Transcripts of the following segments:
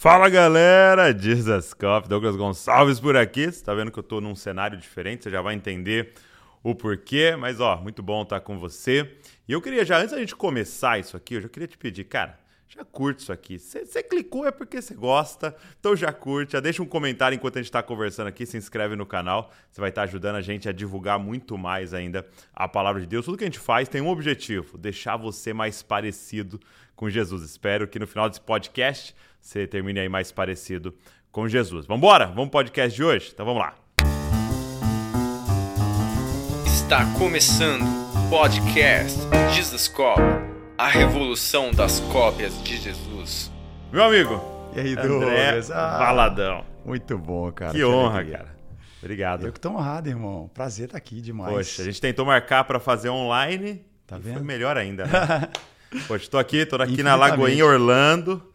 Fala galera, Jesus Cop, Douglas Gonçalves por aqui. Você tá vendo que eu tô num cenário diferente, você já vai entender o porquê, mas ó, muito bom estar com você. E eu queria já, antes da gente começar isso aqui, eu já queria te pedir, cara, já curte isso aqui. Você clicou é porque você gosta, então já curte, já deixa um comentário enquanto a gente está conversando aqui, se inscreve no canal, você vai estar tá ajudando a gente a divulgar muito mais ainda a palavra de Deus. Tudo que a gente faz tem um objetivo, deixar você mais parecido com Jesus. Espero que no final desse podcast você termine aí mais parecido com Jesus. Vamos embora? Vamos pro podcast de hoje? Então vamos lá. Está começando o podcast Jesus Cop, a revolução das cópias de Jesus. Meu amigo, e aí, André Douglas? Ah, Valadão. Muito bom, cara. Que honra, cara. Obrigado. Eu que tô honrado, irmão. Prazer estar aqui demais. Poxa, a gente tentou marcar para fazer online. Tá e vendo? Foi melhor ainda, né? Poxa, tô aqui, tô aqui na Lagoinha Orlando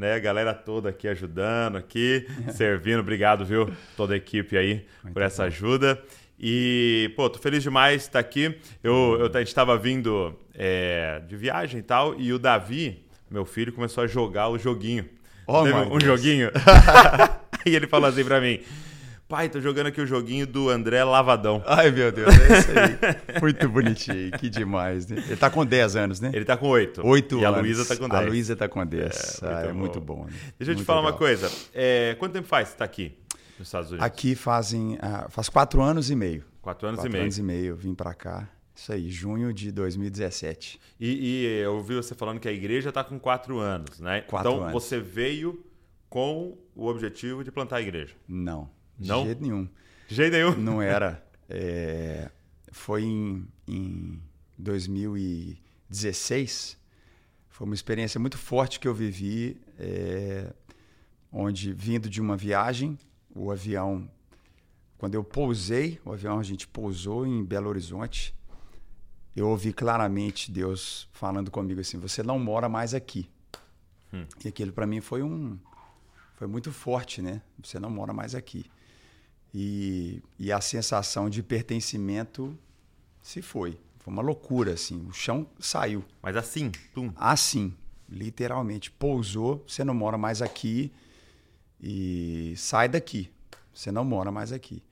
né? Galera toda aqui ajudando, aqui, servindo. Obrigado, viu? Toda a equipe aí Muito por essa bom. ajuda. E, pô, tô feliz demais de estar aqui. Eu, eu, a gente estava vindo é, de viagem e tal, e o Davi, meu filho, começou a jogar o joguinho. Oh, um Deus. joguinho. e ele falou assim pra mim: Pai, tô jogando aqui o joguinho do André Lavadão. Ai, meu Deus, é isso aí. Muito bonitinho, que demais, né? Ele tá com 10 anos, né? Ele tá com 8. 8 anos. E a Luísa tá com 10. A Luísa tá com 10. É, ah, é muito bom. Né? Deixa eu muito te falar legal. uma coisa. É, quanto tempo faz que você tá aqui nos Estados Unidos? Aqui fazem, uh, faz 4 anos e meio. 4 anos quatro e meio. anos e meio, vim para cá. Isso aí, junho de 2017. E, e eu ouvi você falando que a igreja tá com 4 anos, né? Quatro então anos. você veio com o objetivo de plantar a igreja. Não, de Não? jeito nenhum. De jeito nenhum. Não era. É, foi em, em 2016. Foi uma experiência muito forte que eu vivi, é, onde vindo de uma viagem, o avião, quando eu pousei, o avião a gente pousou em Belo Horizonte, eu ouvi claramente Deus falando comigo assim: você não mora mais aqui. Hum. E aquilo para mim foi um, foi muito forte, né? Você não mora mais aqui. E, e, a sensação de pertencimento se foi. Foi uma loucura, assim. O chão saiu. Mas assim, pum. Assim, literalmente. Pousou, você não mora mais aqui e sai daqui. Você não mora mais aqui.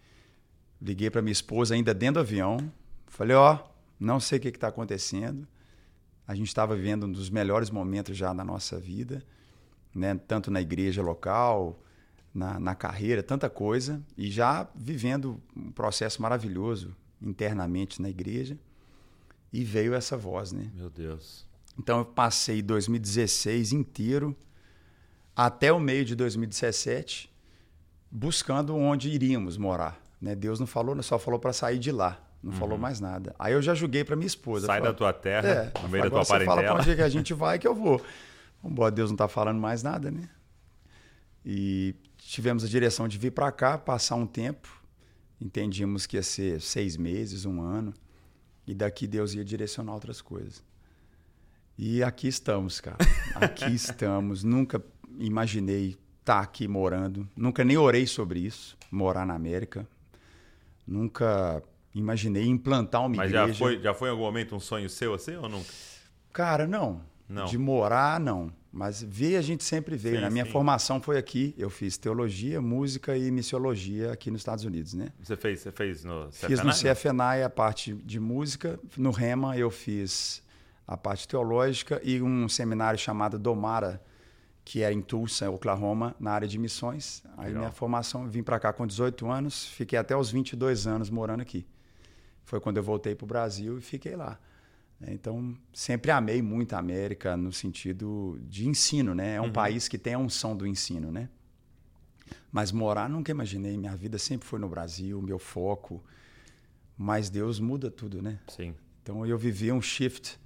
Liguei para minha esposa ainda dentro do avião. Falei, ó, oh, não sei o que está acontecendo. A gente estava vivendo um dos melhores momentos já da nossa vida, né? tanto na igreja local, na, na, carreira, tanta coisa, e já vivendo um processo maravilhoso internamente na igreja. E veio essa voz, né? Meu Deus. Então eu passei 2016 inteiro até o meio de 2017 buscando onde iríamos morar. Né? Deus não falou, só falou para sair de lá. Não uhum. falou mais nada. Aí eu já julguei para minha esposa. Sai falei, da tua terra, é, no meio da tua você parentela. fala para onde é que a gente vai que eu vou. Vambora, Deus não está falando mais nada, né? E tivemos a direção de vir para cá, passar um tempo. Entendíamos que ia ser seis meses, um ano. E daqui Deus ia direcionar outras coisas. E aqui estamos, cara. Aqui estamos. Nunca imaginei estar aqui morando. Nunca nem orei sobre isso, morar na América. Nunca imaginei implantar uma Mas igreja. já foi, já foi em algum momento um sonho seu assim ou nunca? Cara, não. Não. De morar, não. Mas ver a gente sempre veio. Sim, Na minha sim. formação foi aqui. Eu fiz teologia, música e missiologia aqui nos Estados Unidos, né? Você fez, você fez no CFNAI? Fiz no CFNAI a parte de música. No REMA eu fiz a parte teológica e um seminário chamado Domara, que era em Tulsa, Oklahoma, na área de missões. Aí Legal. minha formação, vim para cá com 18 anos, fiquei até os 22 anos morando aqui. Foi quando eu voltei para o Brasil e fiquei lá. Então, sempre amei muito a América no sentido de ensino, né? É um Uhum. país que tem a unção do ensino, né? Mas morar, nunca imaginei. Minha vida sempre foi no Brasil, meu foco. Mas Deus muda tudo, né? Sim. Então, eu vivi um shift,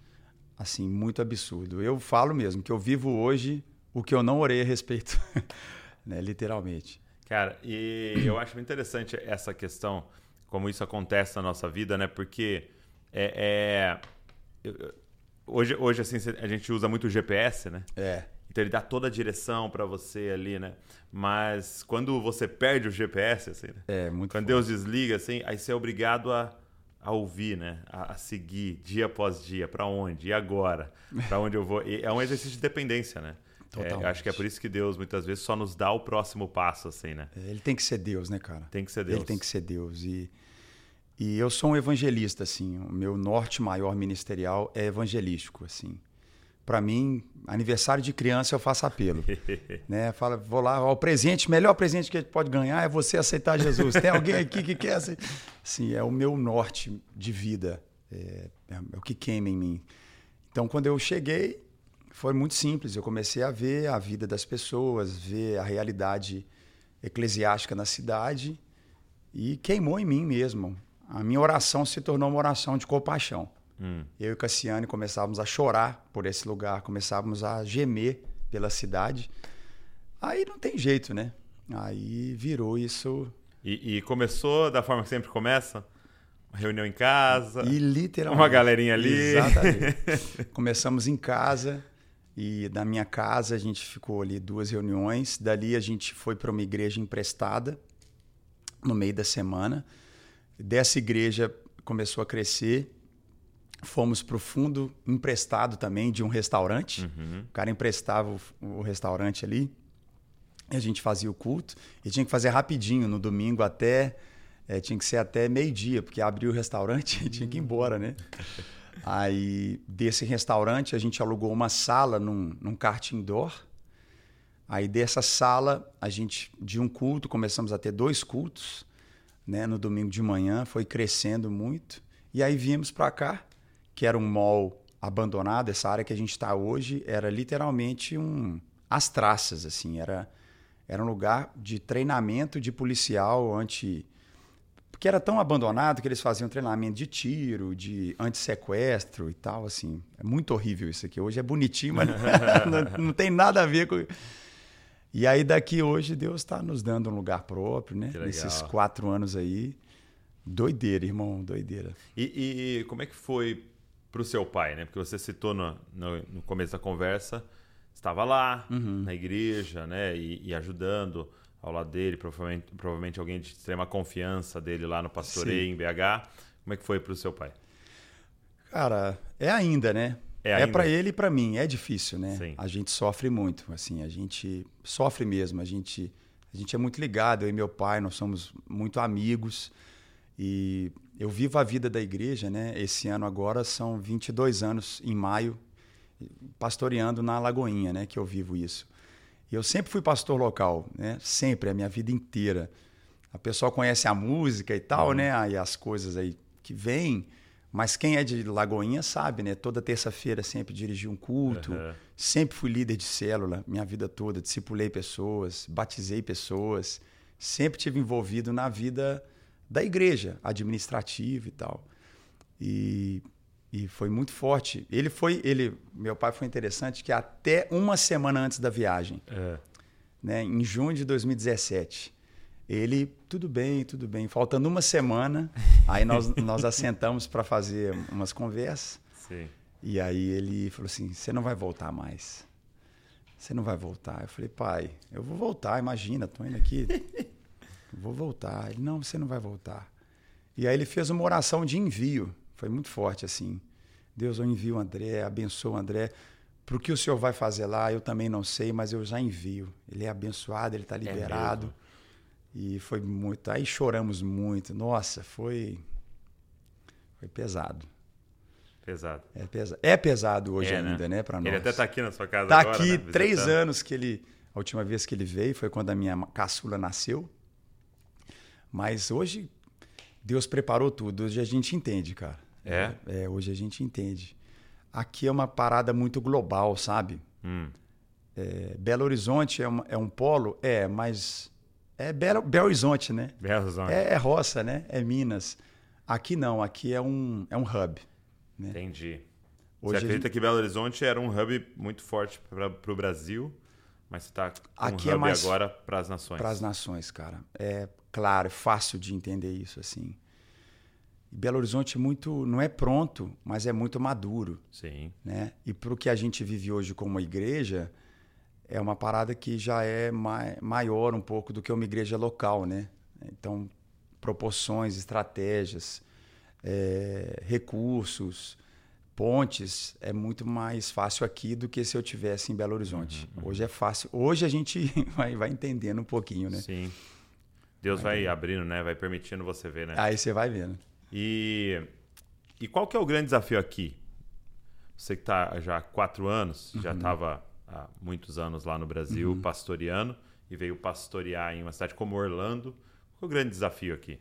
assim, muito absurdo. Eu falo mesmo que eu vivo hoje o que eu não orei a respeito, né? Literalmente. Cara, e eu acho muito interessante essa questão, como isso acontece na nossa vida, né? Porque é, é- eu- hoje, hoje assim a gente usa muito o GPS, né? É. Então ele dá toda a direção para você ali, né? Mas quando você perde o GPS, assim, né? É, muito quando Deus desliga, assim, aí você é obrigado a, a ouvir, né? A, a seguir dia após dia, para onde? E agora? Para onde eu vou? E é um exercício de dependência, né? É, eu acho que é por isso que Deus muitas vezes só nos dá o próximo passo, assim, né? É, ele tem que ser Deus, né, cara? Tem que ser Deus. Ele tem que ser Deus. E, e eu sou um evangelista, assim. O meu norte maior ministerial é evangelístico, assim. Para mim, aniversário de criança eu faço apelo. né? Fala, vou lá, ó, o presente, melhor presente que a gente pode ganhar é você aceitar Jesus. Tem alguém aqui que quer aceitar? Sim, é o meu norte de vida. É, é, é o que queima em mim. Então, quando eu cheguei, foi muito simples. Eu comecei a ver a vida das pessoas, ver a realidade eclesiástica na cidade e queimou em mim mesmo. A minha oração se tornou uma oração de compaixão. Hum. Eu e Cassiane começávamos a chorar por esse lugar, começávamos a gemer pela cidade. Aí não tem jeito, né? Aí virou isso. E, e começou da forma que sempre começa? Uma reunião em casa. E literalmente. Uma galerinha ali. Exatamente. Começamos em casa. E da minha casa a gente ficou ali duas reuniões. Dali a gente foi para uma igreja emprestada no meio da semana. Dessa igreja começou a crescer. Fomos para o fundo emprestado também de um restaurante. Uhum. O cara emprestava o, o restaurante ali. A gente fazia o culto. E tinha que fazer rapidinho no domingo até. É, tinha que ser até meio-dia, porque abriu o restaurante e tinha que ir embora, né? Aí, desse restaurante, a gente alugou uma sala num, num kart indoor. Aí, dessa sala, a gente, de um culto, começamos a ter dois cultos, né? No domingo de manhã, foi crescendo muito. E aí, viemos para cá, que era um mall abandonado. Essa área que a gente está hoje era literalmente um... As traças, assim. Era, era um lugar de treinamento de policial anti porque era tão abandonado que eles faziam treinamento de tiro, de antissequestro e tal, assim. É muito horrível isso aqui. Hoje é bonitinho, mas não, não, tem nada a ver com... E aí daqui hoje Deus está nos dando um lugar próprio, né? Nesses quatro anos aí. Doideira, irmão, doideira. E, e como é que foi para o seu pai, né? Porque você citou no, no, no começo da conversa, estava lá, uhum. na igreja, né? E, e ajudando ao lado dele, provavelmente, provavelmente alguém de extrema confiança dele lá no Pastoreio, em BH. Como é que foi para o seu pai? Cara, é ainda, né? É, é para ele e para mim. É difícil, né? Sim. A gente sofre muito, assim, a gente sofre mesmo. A gente, a gente é muito ligado. Eu e meu pai, nós somos muito amigos. E eu vivo a vida da igreja, né? Esse ano agora são 22 anos, em maio, pastoreando na Lagoinha, né? Que eu vivo isso. Eu sempre fui pastor local, né? Sempre, a minha vida inteira. A pessoa conhece a música e tal, uhum. né? Aí as coisas aí que vêm. Mas quem é de Lagoinha sabe, né? Toda terça-feira sempre dirigi um culto. Uhum. Sempre fui líder de célula minha vida toda. Discipulei pessoas, batizei pessoas. Sempre tive envolvido na vida da igreja, administrativa e tal. E e foi muito forte. Ele foi, ele, meu pai foi interessante que até uma semana antes da viagem, é. né, em junho de 2017, ele, tudo bem, tudo bem. Faltando uma semana, aí nós, nós assentamos para fazer umas conversas. Sim. E aí ele falou assim: você não vai voltar mais. Você não vai voltar. Eu falei, pai, eu vou voltar, imagina, tô indo aqui. vou voltar. Ele, não, você não vai voltar. E aí ele fez uma oração de envio. Foi muito forte assim. Deus, eu envio o André, abençoa o André. Para o que o senhor vai fazer lá, eu também não sei, mas eu já envio. Ele é abençoado, ele está é liberado. É e foi muito. Aí choramos muito. Nossa, foi. Foi pesado. Pesado. É, pesa... é pesado hoje é, ainda, né, né para nós. Ele até está aqui na sua casa tá agora, aqui né? três anos que ele. A última vez que ele veio foi quando a minha caçula nasceu. Mas hoje Deus preparou tudo. Hoje a gente entende, cara. É? é? Hoje a gente entende. Aqui é uma parada muito global, sabe? Hum. É, Belo Horizonte é, uma, é, um polo? É, mas é Belo, Belo Horizonte, né? Belo Horizonte. É, é, roça, né? É Minas. Aqui não, aqui é um, é um hub. Né? Entendi. Hoje você acredita gente... que Belo Horizonte era um hub muito forte para o Brasil, mas você está aqui um é hub é mais agora para as nações? Para as nações, cara. É claro, é fácil de entender isso assim. Belo Horizonte muito não é pronto, mas é muito maduro. Sim. Né? E para o que a gente vive hoje como igreja, é uma parada que já é mai, maior um pouco do que uma igreja local, né? Então, proporções, estratégias, é, recursos, pontes é muito mais fácil aqui do que se eu tivesse em Belo Horizonte. Uhum, uhum. Hoje é fácil. Hoje a gente vai, vai entendendo um pouquinho, né? Sim. Deus vai, vai abrindo, né? Vai permitindo você ver, né? Aí você vai vendo. E, e qual que é o grande desafio aqui? Você que está já há quatro anos, uhum. já estava há muitos anos lá no Brasil uhum. pastoreando e veio pastorear em uma cidade como Orlando. Qual é o grande desafio aqui?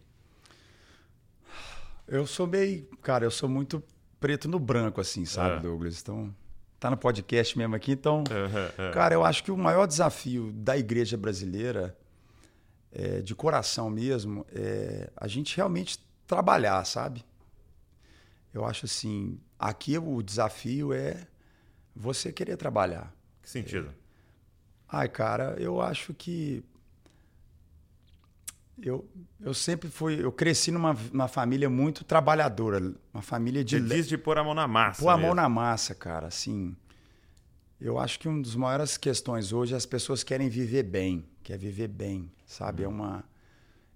Eu sou meio. Cara, eu sou muito preto no branco, assim, sabe, é. Douglas? Então, tá no podcast mesmo aqui. Então, é, cara, eu acho que o maior desafio da igreja brasileira, é, de coração mesmo, é a gente realmente trabalhar, sabe? Eu acho assim, aqui o desafio é você querer trabalhar. Que sentido? É, ai, cara, eu acho que eu, eu sempre fui. Eu cresci numa, numa família muito trabalhadora. Uma família de. Você diz de pôr a mão na massa. Pôr a mão na massa, cara. Assim. Eu acho que uma das maiores questões hoje é as pessoas querem viver bem. Quer viver bem, sabe? É uma.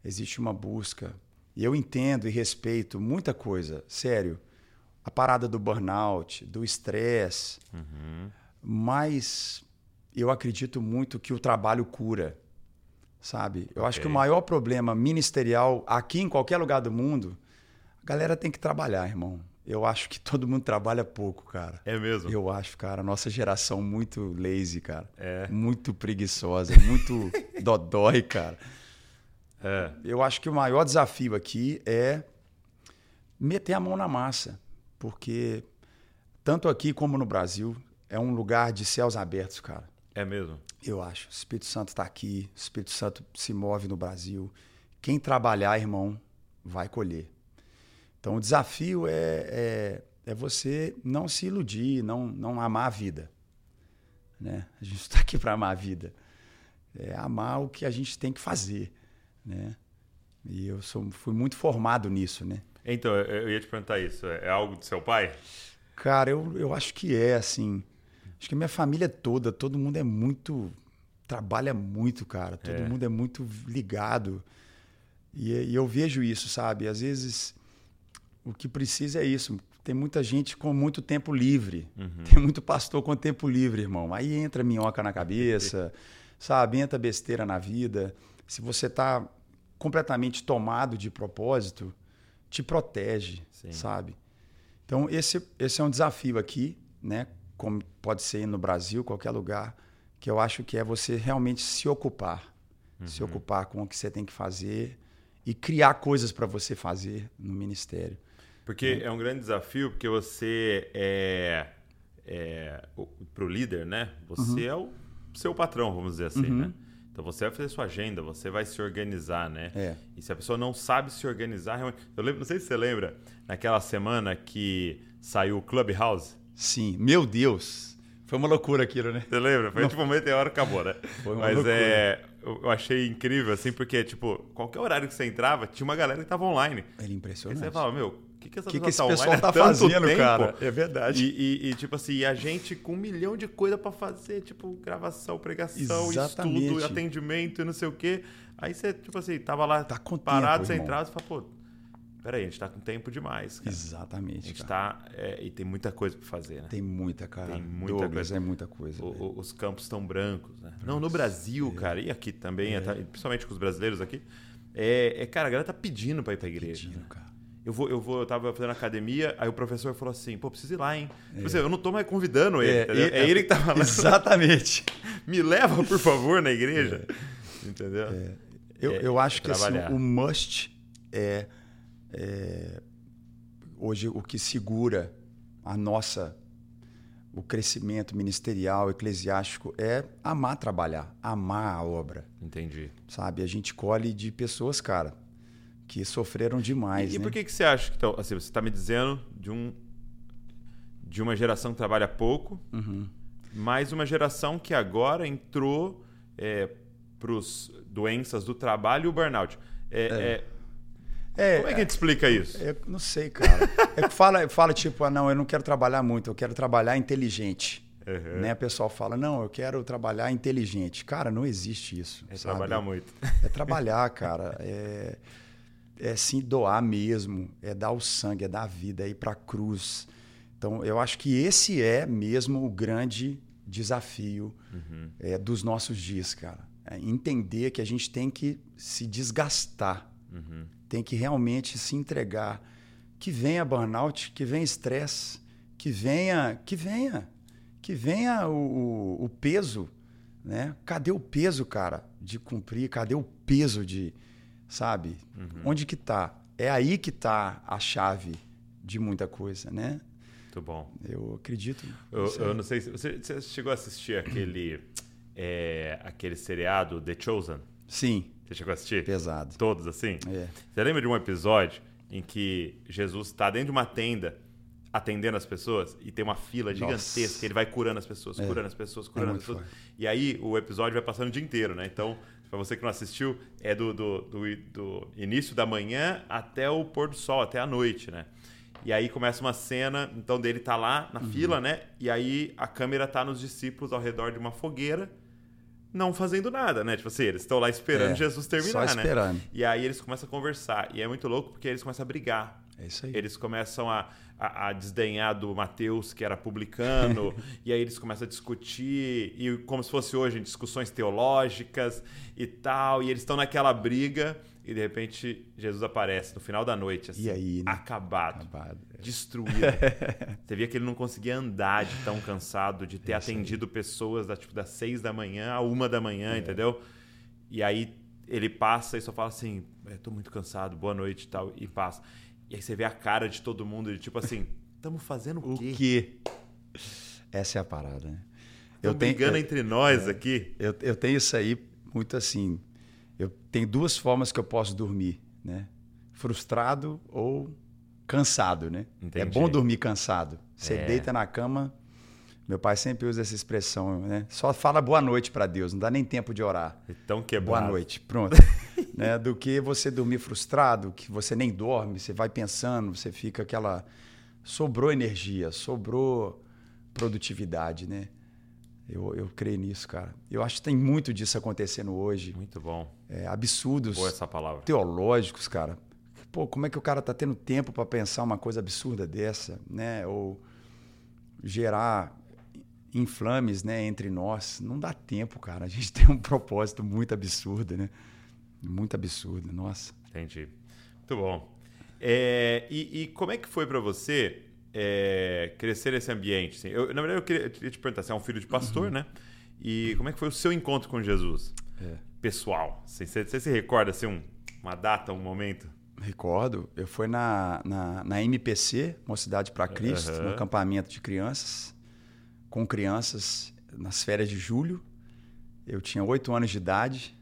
Existe uma busca. E eu entendo e respeito muita coisa. Sério. A parada do burnout, do estresse. Uhum. Mas eu acredito muito que o trabalho cura sabe? Eu okay. acho que o maior problema ministerial aqui em qualquer lugar do mundo, a galera tem que trabalhar, irmão. Eu acho que todo mundo trabalha pouco, cara. É mesmo? Eu acho, cara. Nossa geração muito lazy, cara. É. Muito preguiçosa, muito dodói, cara. É. Eu acho que o maior desafio aqui é meter a mão na massa. Porque tanto aqui como no Brasil, é um lugar de céus abertos, cara. É mesmo? Eu acho. O Espírito Santo está aqui, o Espírito Santo se move no Brasil. Quem trabalhar, irmão, vai colher. Então o desafio é, é, é você não se iludir, não, não amar a vida. Né? A gente está aqui para amar a vida. É amar o que a gente tem que fazer. Né? E eu sou, fui muito formado nisso. Né? Então, eu ia te perguntar isso. É algo do seu pai? Cara, eu, eu acho que é, assim. Acho que a minha família toda, todo mundo é muito. trabalha muito, cara. Todo é. mundo é muito ligado. E, e, eu vejo isso, sabe? Às vezes o que precisa é isso. Tem muita gente com muito tempo livre. Uhum. Tem muito pastor com tempo livre, irmão. Aí entra minhoca na cabeça, sabe? Entra besteira na vida. Se você está completamente tomado de propósito, te protege, Sim. sabe? Então, esse, esse é um desafio aqui, né? Como pode ser no Brasil, qualquer lugar, que eu acho que é você realmente se ocupar. Uhum. Se ocupar com o que você tem que fazer e criar coisas para você fazer no ministério. Porque é. é um grande desafio, porque você é, é para o líder, né? Você uhum. é o seu patrão, vamos dizer assim, uhum. né? Então você vai fazer sua agenda, você vai se organizar, né? É. E se a pessoa não sabe se organizar, eu lembro, não sei se você lembra, naquela semana que saiu o Clubhouse. Sim, meu Deus. Foi uma loucura aquilo, né? Você lembra? Foi Não. tipo meia hora acabou, né? Foi uma Mas loucura. é. Eu achei incrível, assim, porque, tipo, qualquer horário que você entrava, tinha uma galera que tava online. Era impressionante. E você falava, meu, o que, que essa que, que esse tá pessoal tá fazendo, tempo? cara? É verdade. E, e, e, tipo assim, a gente com um milhão de coisa para fazer, tipo, gravação, pregação, Exatamente. estudo, atendimento e não sei o quê. Aí você, tipo assim, tava lá tá parado, tempo, você entrava e fala, pô, peraí, a gente está com tempo demais. Cara. Exatamente. A gente está. É, e tem muita coisa para fazer, né? Tem muita, cara. Tem muita Douglas, coisa. é muita coisa. O, os campos estão brancos, né? Não, no Brasil, é. cara, e aqui também, é. principalmente com os brasileiros aqui. É, é, cara, a galera tá pedindo para ir pra igreja. Pedindo, né? cara. Eu vou, eu vou, eu tava fazendo academia, aí o professor falou assim, pô, preciso ir lá, hein? É. Tipo assim, eu não tô mais convidando ele, é, é, é ele que tá falando. Exatamente. Me leva, por favor, na igreja. É. Entendeu? É. Eu, eu acho que assim, o must é, é hoje o que segura a nossa o crescimento ministerial, eclesiástico é amar trabalhar, amar a obra. Entendi. Sabe, a gente colhe de pessoas, cara, que sofreram demais. E, né? por que que você acha que então, assim, você está me dizendo de um de uma geração que trabalha pouco, uhum. mais uma geração que agora entrou é, para os doenças do trabalho e o burnout. É, é. É é, Como é que a gente explica isso? Eu não sei, cara. é que fala, fala tipo, ah, não, eu não quero trabalhar muito, eu quero trabalhar inteligente. Uhum. Né? O pessoal fala, não, eu quero trabalhar inteligente. Cara, não existe isso. É sabe? trabalhar muito. É trabalhar, cara. É, é sim doar mesmo. É dar o sangue, é dar a vida, é ir pra cruz. Então, eu acho que esse é mesmo o grande desafio Uhum. é, dos nossos dias, cara. É entender que a gente tem que se desgastar, Uhum. Tem que realmente se entregar. Que venha burnout, que venha estresse, que venha, que venha, que venha o, o, o peso, né? Cadê o peso, cara, de cumprir? Cadê o peso de, sabe? Onde que tá? É aí que tá a chave de muita coisa, né? Muito bom. Eu acredito. Eu, eu não sei se você, você chegou a assistir aquele, é, aquele seriado The Chosen. Sim, Você chegou a assistir? pesado. Todos assim? É. Você lembra de um episódio em que Jesus está dentro de uma tenda atendendo as pessoas e tem uma fila Nossa. gigantesca, ele vai curando as pessoas, É. curando as pessoas, curando É as pessoas. E aí o episódio vai passando o dia inteiro, né? Então, pra você que não assistiu, é do, do, do, do início da manhã até o pôr do sol, até a noite, né? E aí começa uma cena, então dele tá lá Uhum. na fila, né? E aí a câmera tá nos discípulos ao redor de uma fogueira, não fazendo nada, né? Tipo assim, eles estão lá esperando É, Jesus terminar, só né? esperando. E aí eles começam a conversar. E é muito louco porque eles começam a brigar. É isso aí. Eles começam a, a, a desdenhar do Mateus, que era publicano, e aí eles começam a discutir, e como se fosse hoje, discussões teológicas e tal, e eles estão naquela briga, e de repente Jesus aparece no final da noite, assim, E aí, né? acabado, Acabado. Destruído. Você via que ele não conseguia andar de tão cansado, de ter É atendido pessoas da, tipo, das seis da manhã a uma da É. manhã, entendeu? E aí ele passa e só fala assim: "É, tô muito cansado, boa noite e tal, e passa. E aí você vê a cara de todo mundo, de tipo assim, estamos fazendo o O quê? Essa é a parada, né? Estamos brigando entre nós aqui. Eu, eu tenho isso aí muito assim. Eu tenho duas formas que eu posso dormir, né? Frustrado ou cansado, né? É Entendi. bom dormir cansado. Você É. deita na cama. Meu pai sempre usa essa expressão, né? Só fala boa noite para Deus, não dá nem tempo de orar. Então Boa quebrado. noite, pronto. né? Do que você dormir frustrado, que você nem dorme, você vai pensando, você fica aquela. Sobrou energia, sobrou produtividade, né? Eu, eu creio nisso, cara. Eu acho que tem muito disso acontecendo hoje. Muito bom. É, absurdos Boa essa palavra. teológicos, cara. Pô, como é que o cara tá tendo tempo para pensar uma coisa absurda dessa, né? Ou gerar inflames, né, entre nós. Não dá tempo, cara. A gente tem um propósito muito absurdo, né? Muito absurdo, nossa. Entendi. Muito bom. É, e, e como é que foi pra você é, crescer nesse ambiente? assim? Eu, na verdade, eu queria, eu queria te perguntar, você é um filho de pastor, né? E como é que foi o seu encontro com Jesus? É. Pessoal. Assim, Você, você se recorda, assim, um- uma data, um momento? Recordo, eu fui na, na, na MPC, Mocidade para Cristo, Aham. no acampamento de crianças, com crianças nas férias de julho. Eu tinha oito anos de idade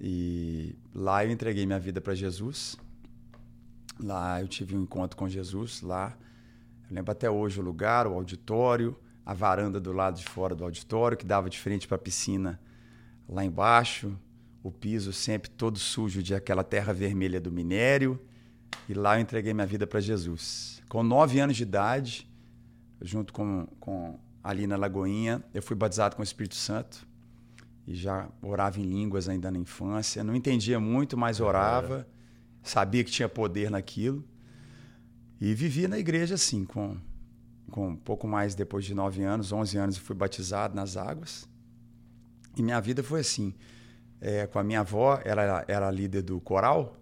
e lá eu entreguei minha vida para Jesus. Lá eu tive um encontro com Jesus. Lá eu lembro até hoje o lugar, o auditório, a varanda do lado de fora do auditório que dava de frente para a piscina lá embaixo, o piso sempre todo sujo de aquela terra vermelha do minério. E lá eu entreguei minha vida para Jesus. Com nove anos de idade, junto com, com ali na Lagoinha, eu fui batizado com o Espírito Santo e já orava em línguas ainda na infância. Não entendia muito, mas orava, sabia que tinha poder naquilo. E vivia na igreja assim, com, com um pouco mais depois de nove anos, onze anos, eu fui batizado nas águas. E minha vida foi assim. É, com a minha avó, ela era líder do coral.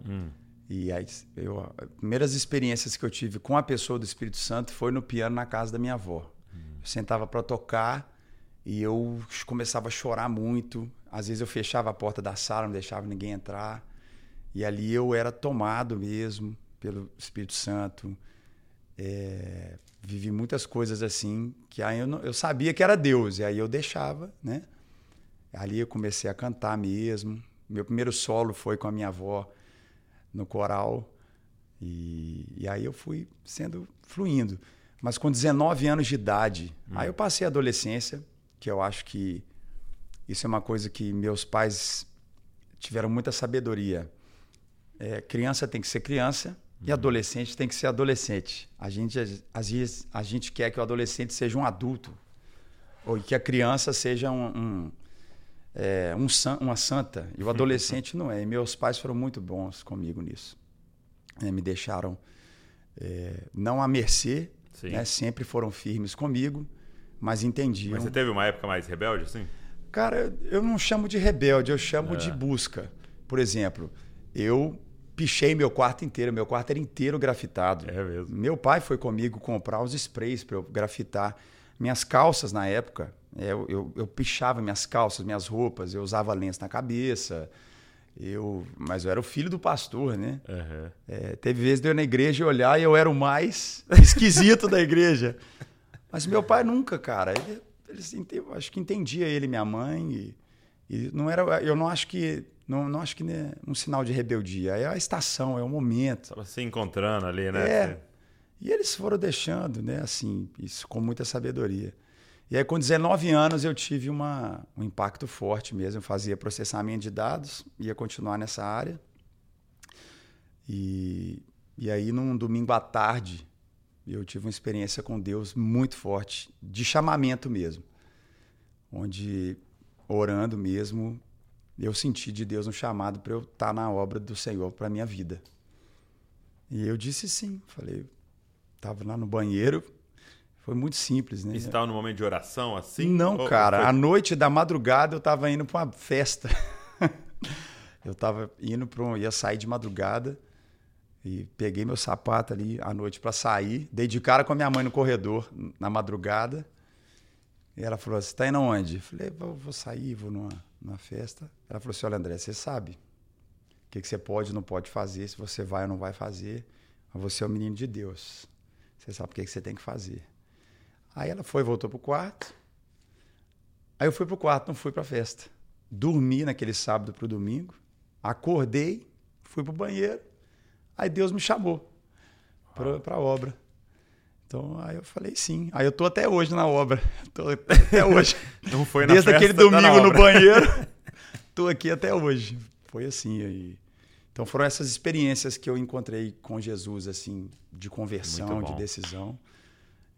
E aí, eu, as primeiras experiências que eu tive com a pessoa do Espírito Santo foi no piano na casa da minha avó. Eu sentava para tocar e eu começava a chorar muito. Às vezes eu fechava a porta da sala, não deixava ninguém entrar. E ali eu era tomado mesmo pelo Espírito Santo. É, vivi muitas coisas assim que aí eu, não- eu sabia que era Deus e aí eu deixava, né? Ali eu comecei a cantar mesmo. Meu primeiro solo foi com a minha avó no coral. E, e aí eu fui sendo fluindo. Mas com 19 anos de idade, aí eu passei a adolescência, que eu acho que isso é uma coisa que meus pais tiveram muita sabedoria. É, criança tem que ser criança e adolescente tem que ser adolescente. A gente, às vezes, a gente quer que o adolescente seja um adulto ou que a criança seja um, um, é, um uma santa e o adolescente não é. E meus pais foram muito bons comigo nisso. É, me deixaram é, não à mercê, né? sempre foram firmes comigo, mas entendiam. Mas você teve uma época mais rebelde, assim? Cara, eu não chamo de rebelde, eu chamo é. de busca. Por exemplo, eu pichei meu quarto inteiro, meu quarto era inteiro grafitado. É mesmo. Meu pai foi comigo comprar os sprays para eu grafitar. Minhas calças na época, eu, eu, eu, pichava minhas calças, minhas roupas, eu usava lenço na cabeça. Eu, mas eu era o filho do pastor, né? Uhum. É, teve vezes de eu ir na igreja olhar e eu era o mais esquisito da igreja. Mas meu pai nunca, cara. Ele, ele acho que entendia ele, minha mãe. E, e, não era, eu não acho que não, não acho que é um sinal de rebeldia. É a estação, é o momento. Estava se encontrando ali, né? É. E eles foram deixando, né? Assim, isso com muita sabedoria. E aí, com 19 anos, eu tive uma, um impacto forte mesmo. Eu fazia processamento de dados, ia continuar nessa área. E, e aí, num domingo à tarde, eu tive uma experiência com Deus muito forte, de chamamento mesmo. Onde, orando mesmo, eu senti de Deus um chamado para eu estar tá na obra do Senhor para minha vida. E eu disse sim. Falei, estava lá no banheiro, foi muito simples, né? E você estava no momento de oração assim? Não, ou, cara. Ou foi... À noite da madrugada eu estava indo para uma festa. eu estava indo para um, ia sair de madrugada e peguei meu sapato ali à noite para sair. Dei de cara com a minha mãe no corredor na madrugada. E ela falou: "Você está indo aonde?" Eu falei: "Vou, vou sair, vou numa, numa festa". Ela falou assim: "Olha, André, você sabe o que, que você pode e não pode fazer, se você vai ou não vai fazer. Mas você é o menino de Deus. Você sabe o que, que você tem que fazer." Aí ela foi, voltou pro quarto. Aí eu fui pro quarto, não fui pra festa. Dormi naquele sábado pro domingo. Acordei, fui pro banheiro. Aí Deus me chamou pra, pra obra. Então, aí eu falei sim. Aí eu tô até hoje na obra. Tô até hoje. Não foi na Desde festa, aquele tá domingo no banheiro, tô aqui até hoje. Foi assim aí. Então foram essas experiências que eu encontrei com Jesus assim, de conversão, de decisão.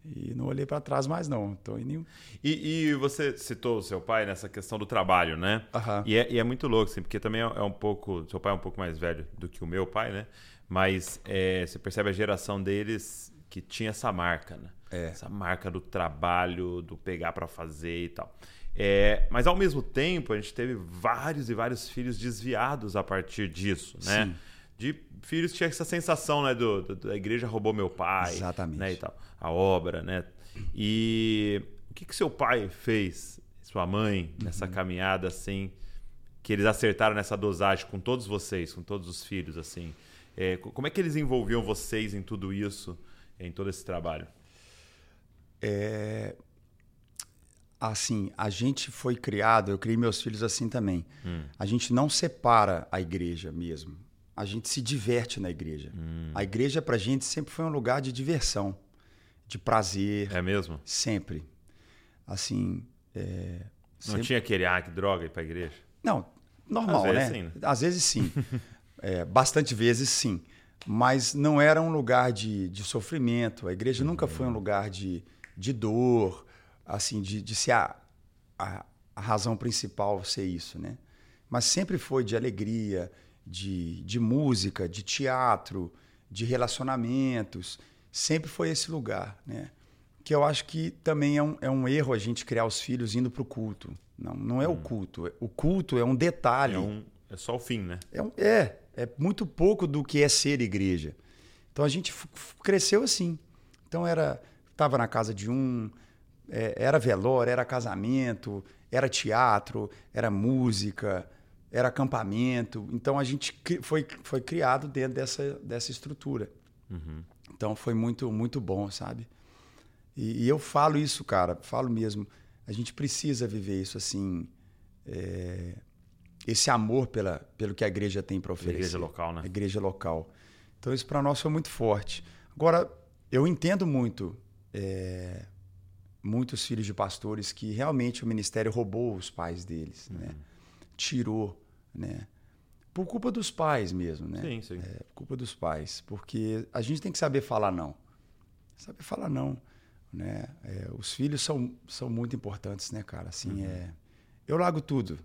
E não olhei para trás mais, não. Tô indo... e, e você citou o seu pai nessa questão do trabalho, né? Uhum. E, é, e, é, muito louco, assim, porque também é, é, um pouco. Seu pai é um pouco mais velho do que o meu pai, né? Mas é, você percebe a geração deles que tinha essa marca, né? É. Essa marca do trabalho, do pegar para fazer e tal. É, mas ao mesmo tempo, a gente teve vários e vários filhos desviados a partir disso, né? Sim de filhos que tinha essa sensação, né, do, do, da igreja roubou meu pai, Exatamente. né, e tal, a obra, né? E o que que seu pai fez, sua mãe, nessa uhum. caminhada assim, que eles acertaram nessa dosagem com todos vocês, com todos os filhos assim? É, como é que eles envolviam vocês em tudo isso, em todo esse trabalho? É, assim, a gente foi criado, eu criei meus filhos assim também. Hum. A gente não separa a igreja mesmo a gente se diverte na igreja. Hum. A igreja para a gente sempre foi um lugar de diversão, de prazer. É mesmo? Sempre. Assim. É, Não tinha aquele, ah, que droga ir para a igreja? Não, normal, Às né? Sim, né? Às vezes sim. é, bastante vezes sim. Mas não era um lugar de, de sofrimento. A igreja uhum. nunca foi um lugar de, de dor, assim, de, de ser a, a, a razão principal ser isso, né? Mas sempre foi de alegria, de, de música, de teatro, de relacionamentos. Sempre foi esse lugar, né? Que eu acho que também é um, é um erro a gente criar os filhos indo para o culto. Não, não é hum. o culto. O culto é um detalhe. É, um, é só o fim, né? É, um, é, é muito pouco do que é ser igreja. Então a gente cresceu assim. Então era estava na casa de um, é, era velório, era casamento, era teatro, era música, era acampamento. Então a gente foi, foi criado dentro dessa, dessa estrutura. Uhum. Então foi muito, muito bom, sabe? E, e, eu falo isso, cara, falo mesmo. A gente precisa viver isso assim. É, esse amor pela, pelo que a igreja tem para oferecer. A igreja local, né? A igreja local. Então isso para nós foi muito forte. Agora, eu entendo muito. É, muitos filhos de pastores que realmente o ministério roubou os pais deles, né? uhum. né? tirou né? Por culpa dos pais mesmo, né? Sim, sim. É, por culpa dos pais, porque a gente tem que saber falar não. Saber falar não, né? É, os filhos são, são muito importantes, né, cara? Assim, uhum. é... Eu largo tudo.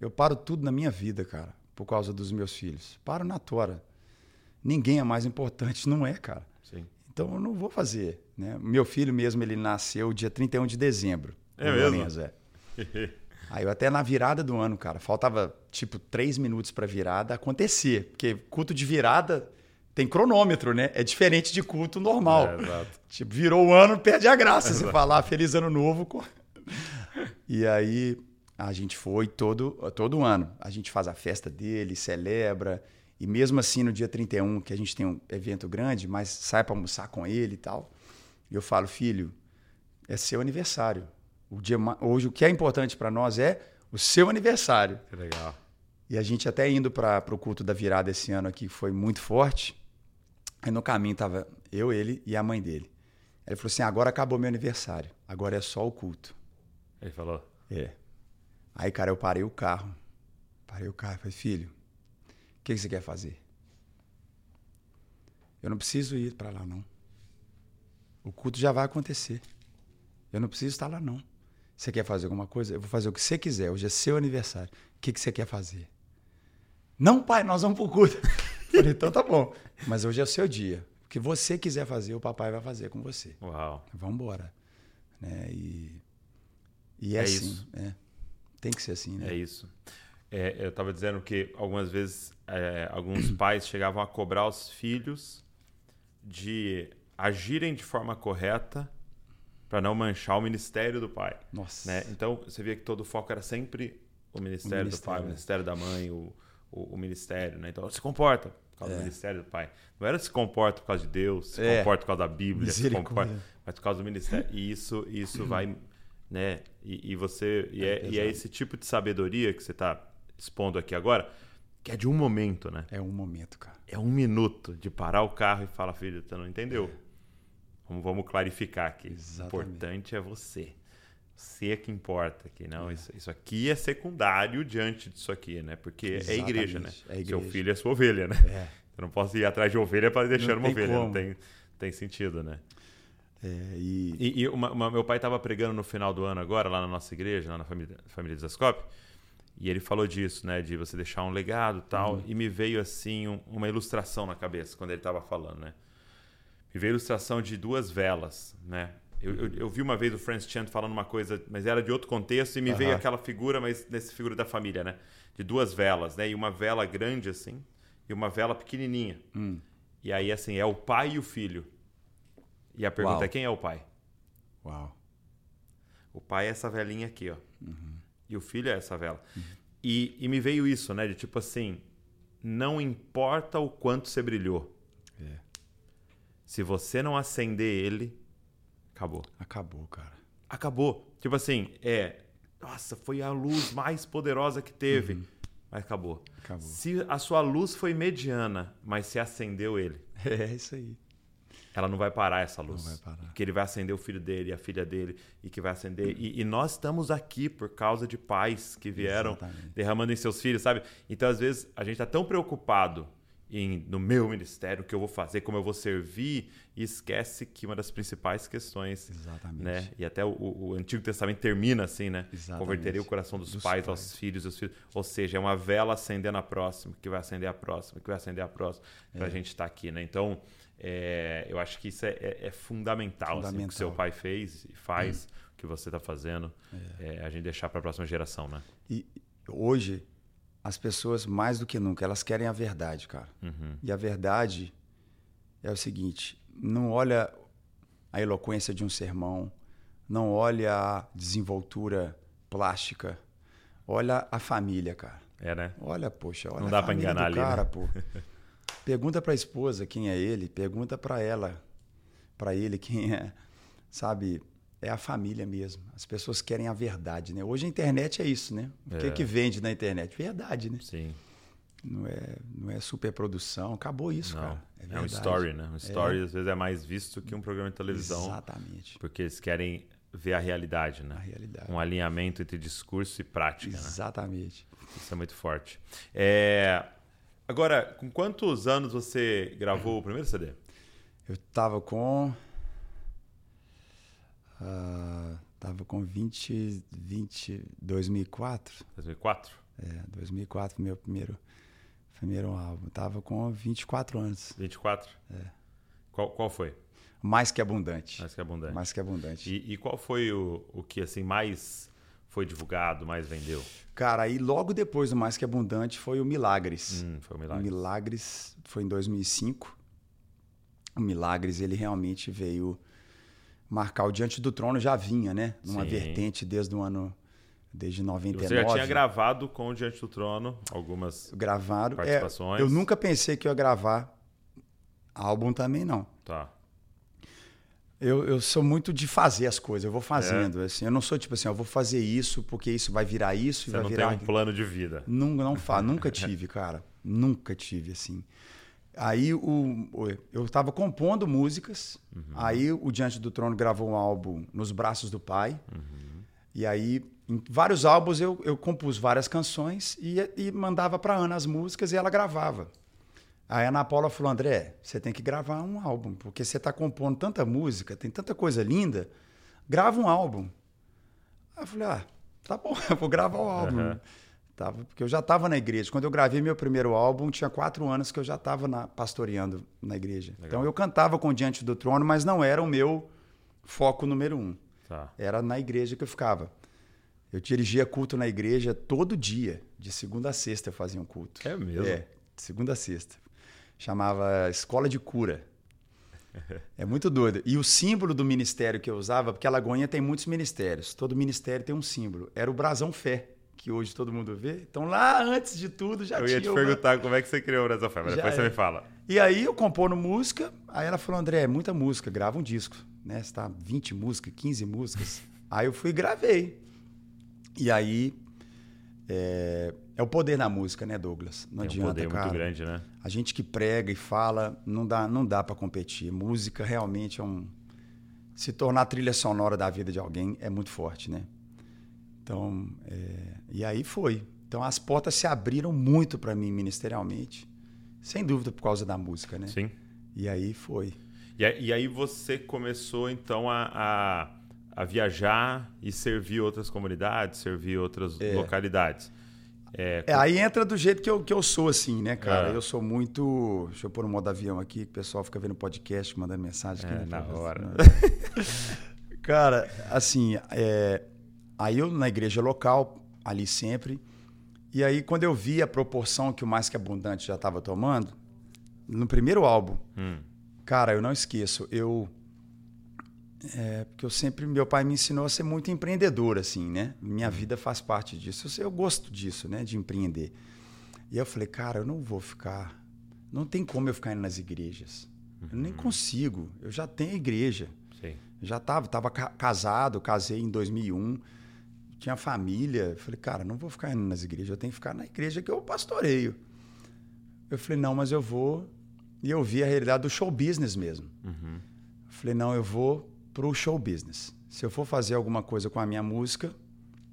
Eu paro tudo na minha vida, cara, por causa dos meus filhos. Paro na tora. Ninguém é mais importante, não é, cara? Sim. Então eu não vou fazer, Né? Meu filho mesmo, ele nasceu dia 31 de dezembro. É mesmo? Lourenço, é. Aí eu até na virada do ano, cara, faltava tipo três minutos pra virada acontecer. Porque culto de virada tem cronômetro, né? É diferente de culto normal. É, exato. Tipo, virou o ano, perde a graça. Você falar feliz ano novo. E aí a gente foi todo, todo ano. A gente faz a festa dele, celebra. E mesmo assim, no dia 31, que a gente tem um evento grande, mas sai para almoçar com ele e tal. E eu falo, filho, é seu aniversário. O dia, hoje o que é importante para nós é o seu aniversário. Que legal. E a gente até indo para o culto da virada esse ano aqui foi muito forte. Aí no caminho tava eu, ele e a mãe dele. Ele falou assim: agora acabou meu aniversário, agora é só o culto. Ele falou. É. Aí, cara, eu parei o carro. Parei o carro e falei: filho, o que, que você quer fazer? Eu não preciso ir para lá, não. O culto já vai acontecer. Eu não preciso estar lá, não. Você quer fazer alguma coisa? Eu vou fazer o que você quiser. Hoje é seu aniversário. O que, que você quer fazer? Não, pai, nós vamos pro culto. Falei, então tá bom. Mas hoje é o seu dia. O que você quiser fazer, o papai vai fazer com você. Uau. Vamos embora. Né? E, e é, É assim. isso. é. Tem que ser assim, né? É isso. É, eu estava dizendo que algumas vezes é, alguns pais chegavam a cobrar os filhos de agirem de forma correta para não manchar o ministério do pai. Nossa. né? Então você via que todo o foco era sempre o ministério, do pai, ministério, o é. ministério da mãe, o, o, o ministério. Né? Então se comporta por causa do ministério do pai. Não era se comporta por causa de Deus, se É. comporta por causa da Bíblia, se comporta, mas por causa do ministério. E isso, isso vai, né? E, e você e é, e é esse tipo de sabedoria que você está expondo aqui agora, que é de um momento, né? É um momento, cara. É um minuto de parar o carro e falar, filho, você não entendeu. Vamos, vamos clarificar aqui. O Exatamente. importante é você. Você é que importa aqui. Não, isso, isso aqui é secundário diante disso aqui, né? Porque é igreja, né? Exatamente, é Seu igreja. filho é sua ovelha, né? É. Eu não posso ir atrás de ovelha para deixar Não uma ovelha. Não como. tem, tem sentido, né? É, e, E, e uma- uma- meu pai estava pregando no final do ano agora, lá na nossa igreja, lá na família, família Zascope, e ele falou disso, né? De você deixar um legado e tal. Uhum. E me veio, assim, um- uma ilustração na cabeça quando ele estava falando, né? Me veio a ilustração de duas velas, né? Eu, eu, eu vi uma vez o Francis Chan falando uma coisa, mas era de outro contexto, e me veio Aham. aquela figura, mas nessa figura da família, né? De duas velas, né? E uma vela grande, assim, e uma vela pequenininha. Hum. E aí, assim, é o pai e o filho. E a pergunta Uau. é quem é o pai? Uau. O pai é essa velinha aqui, ó. Uhum. E o filho é essa vela. E, e me veio isso, né? De tipo assim, não importa o quanto você brilhou. Se você não acender ele, acabou. Acabou, cara. Acabou. Tipo assim, é. Nossa, foi a luz mais poderosa que teve. Mas acabou. Uhum. Acabou. Se a sua luz foi mediana, mas se acendeu ele, É isso aí. ela não vai parar essa luz. vai parar. Porque ele vai acender o filho dele, e a filha dele, e que vai acender. E, e nós estamos aqui por causa de pais que vieram Exatamente. derramando em seus filhos, sabe? Então, às vezes, a gente está tão preocupado em, no meu ministério, o que eu vou fazer, como eu vou servir, e esquece que uma das principais questões. Exatamente. Né? E até o, o Antigo Testamento termina assim, né? Exatamente. Converterei o coração dos, Dos pais, pais. aos filhos, aos filhos. Ou seja, é uma vela acendendo a próxima, que vai acender a próxima, que vai acender a próxima, para a gente estar aqui, né? Então, é, eu acho que isso é, é- é fundamental, assim, o que Fundamental. seu pai fez e faz, o que você está fazendo, é, a gente deixar para a próxima geração, né? E hoje, as pessoas, mais do que nunca, elas querem a verdade, cara. Uhum. E a verdade é o seguinte: não olha a eloquência de um sermão, não olha a desenvoltura plástica, olha a família, cara. É, né? Olha, poxa, olha Não a dá família enganar do ali, cara, né? pô. Pergunta pra esposa quem é ele, pergunta pra ela, pra ele quem é, sabe? É a família mesmo. As pessoas querem a verdade, né? Hoje a internet é isso, né? O que É. que vende na internet? Verdade, né? Sim. Não é, não é superprodução, acabou isso, Não. cara. É, um verdade. story, né? Um story às vezes é mais visto que um programa de televisão, Exatamente. porque eles querem ver a realidade, né? A realidade. Um alinhamento entre discurso e prática, né? Exatamente. Isso é muito forte. É, Agora, com quantos anos você gravou o primeiro CD? Eu tava com. Ah, tava com 20, 20. 2004. 2004? É, 2004, meu primeiro, primeiro álbum. Tava com 24 anos. 24? É. Qual, qual foi? Mais que abundante. Mais que abundante. Mais que abundante. E, e qual foi o, o que assim mais foi divulgado, mais vendeu? Cara, aí logo depois do Mais Que Abundante foi o Milagres. Hum, foi o O milagre. Milagres foi em 2005. O Milagres, ele realmente veio marcar o Diante do Trono, já vinha, né? Numa Sim. vertente desde o ano, desde E 99. Você já tinha gravado com o Diante do Trono algumas. Gravaram. É, participações. eu nunca pensei que eu ia gravar álbum também, não. Tá. Eu, eu sou muito de fazer as coisas, eu vou fazendo. É. Assim, eu não sou tipo assim, eu vou fazer isso porque isso vai virar isso e Você vai não tem virar. um plano de vida. Não, não fa, nunca tive, cara. Nunca tive, assim. Aí o, eu tava compondo músicas, aí o Diante do Trono gravou um álbum Nos Braços do Pai. E aí, em vários álbuns, eu, eu compus várias canções e, e mandava pra Ana as músicas e ela gravava. Aí a Ana Paula falou: André, você tem que gravar um álbum, porque você tá compondo tanta música, tem tanta coisa linda, grava um álbum. Aí eu falei: ah, tá bom, eu vou gravar o álbum. Aham. Tava, porque eu já estava na igreja. Quando eu gravei meu primeiro álbum, tinha quatro anos que eu já estava pastoreando na igreja. Então eu cantava com Diante do Trono, mas não era o meu foco número um. Tá. Era na igreja que eu ficava. Eu dirigia culto na igreja todo dia, de segunda a sexta eu fazia um culto. É mesmo? É, de segunda a sexta. Chamava Escola de Cura. É muito doido. E o símbolo do ministério que eu usava, porque a Lagoinha tem muitos ministérios, todo ministério tem um símbolo. Era o brasão fé, que hoje todo mundo vê. Então lá antes de tudo já Eu tinha ia te uma- perguntar como é que você criou o Brasil Fé, mas Já depois você é. me fala. E aí eu compondo música, aí ela falou, André, é muita música, grava um disco, né? Você tá 20 músicas, 15 músicas. aí eu fui e gravei. E aí é, é o poder na música, né, Douglas? Não um adianta, poder cara. muito grande, né? A gente que prega e fala, não dá, não dá para competir. Música realmente é um se tornar trilha sonora da vida de alguém é muito forte, né? Então, é, e aí foi. Então as portas se abriram muito para mim ministerialmente, sem dúvida por causa da música, né? Sim. E aí foi. E, aí- você começou então a, a, a viajar e servir outras comunidades, servir outras localidades. É, É, aí entra do jeito que eu, que eu sou, assim, né, cara? É. Eu sou muito. Deixa eu pôr o modo avião aqui, que o pessoal fica vendo podcast, mandando mensagem aqui. É, né, na hora. cara, assim, é, aí eu na igreja local, ali sempre. E aí, quando eu vi a proporção que o Mais Que Abundante já estava tomando, no primeiro álbum, Hum, cara, eu não esqueço, eu. É, porque eu sempre. Meu pai me ensinou a ser muito empreendedor, assim, né? Minha vida faz parte disso. Eu, eu gosto disso, né? De empreender. E eu falei, cara, eu não vou ficar. Não tem como eu ficar indo nas igrejas. Eu nem consigo. Eu já tenho igreja. sim. Já estava tava ca- casado, casei em 2001, tinha família. Falei, cara, não vou ficar indo nas igrejas, eu tenho que ficar na igreja que eu pastoreio. Eu falei, não, mas eu vou. E eu vi a realidade do show business mesmo. Uhum. Falei, não, eu vou pro show business. Se eu for fazer alguma coisa com a minha música,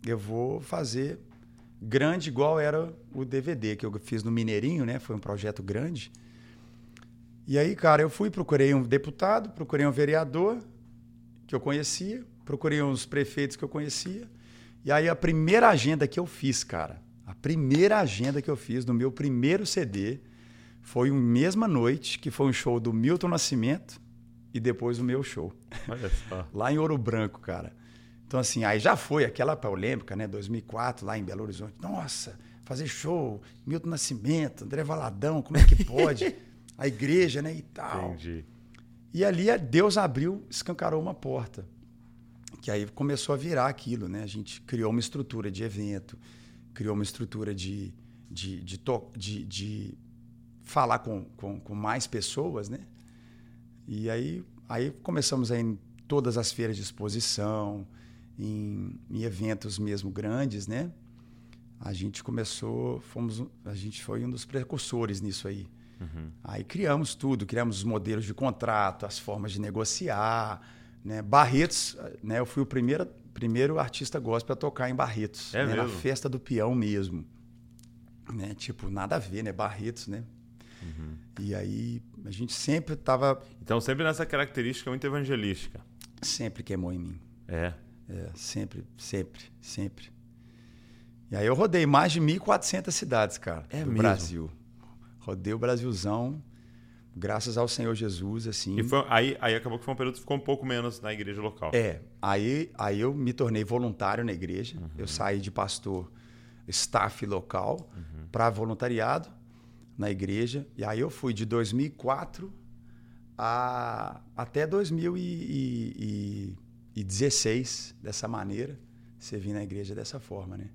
eu vou fazer grande igual era o DVD que eu fiz no Mineirinho, né? Foi um projeto grande. E aí, cara, eu fui, procurei um deputado, procurei um vereador que eu conhecia, procurei uns prefeitos que eu conhecia. E aí a primeira agenda que eu fiz, cara, a primeira agenda que eu fiz no meu primeiro CD foi uma mesma noite, que foi um show do Milton Nascimento e depois o meu show, Olha só. lá em Ouro Branco, cara. Então, assim, aí já foi aquela polêmica, né? 2004, lá em Belo Horizonte. Nossa, fazer show, Milton Nascimento, André Valadão, como é que pode? A igreja, né? E tal. Entendi. E ali Deus abriu, escancarou uma porta. Que aí começou a virar aquilo, né? A gente criou uma estrutura de evento, criou uma estrutura de, de, de, de, de falar com, com, com mais pessoas, né? E aí, aí começamos a ir em todas as feiras de exposição, em, em eventos mesmo grandes, né? A gente começou, fomos, a gente foi um dos precursores nisso aí. Aí criamos tudo, criamos os modelos de contrato, as formas de negociar, né? Barretos, né? Eu fui o primeiro, primeiro artista gospel a tocar em Barretos, É né? na festa do peão mesmo, né? Tipo nada a ver, né? Barretos, né? E aí a gente sempre tava, Então, sempre nessa característica muito evangelística. sempre queimou em mim, É. É, sempre, sempre, sempre. E aí eu rodei mais de 1.400 cidades, cara, É do mesmo? Brasil. Rodei o Brasilzão, Graças ao Senhor Jesus, assim. E foi, aí, aí acabou que foi um período que ficou um pouco menos na igreja local. É, aí, aí eu me tornei voluntário na igreja. Uhum. Eu saí de pastor staff local para voluntariado na igreja. E aí eu fui de 2004 a, até 2016, dessa maneira. Servir na igreja dessa forma, né?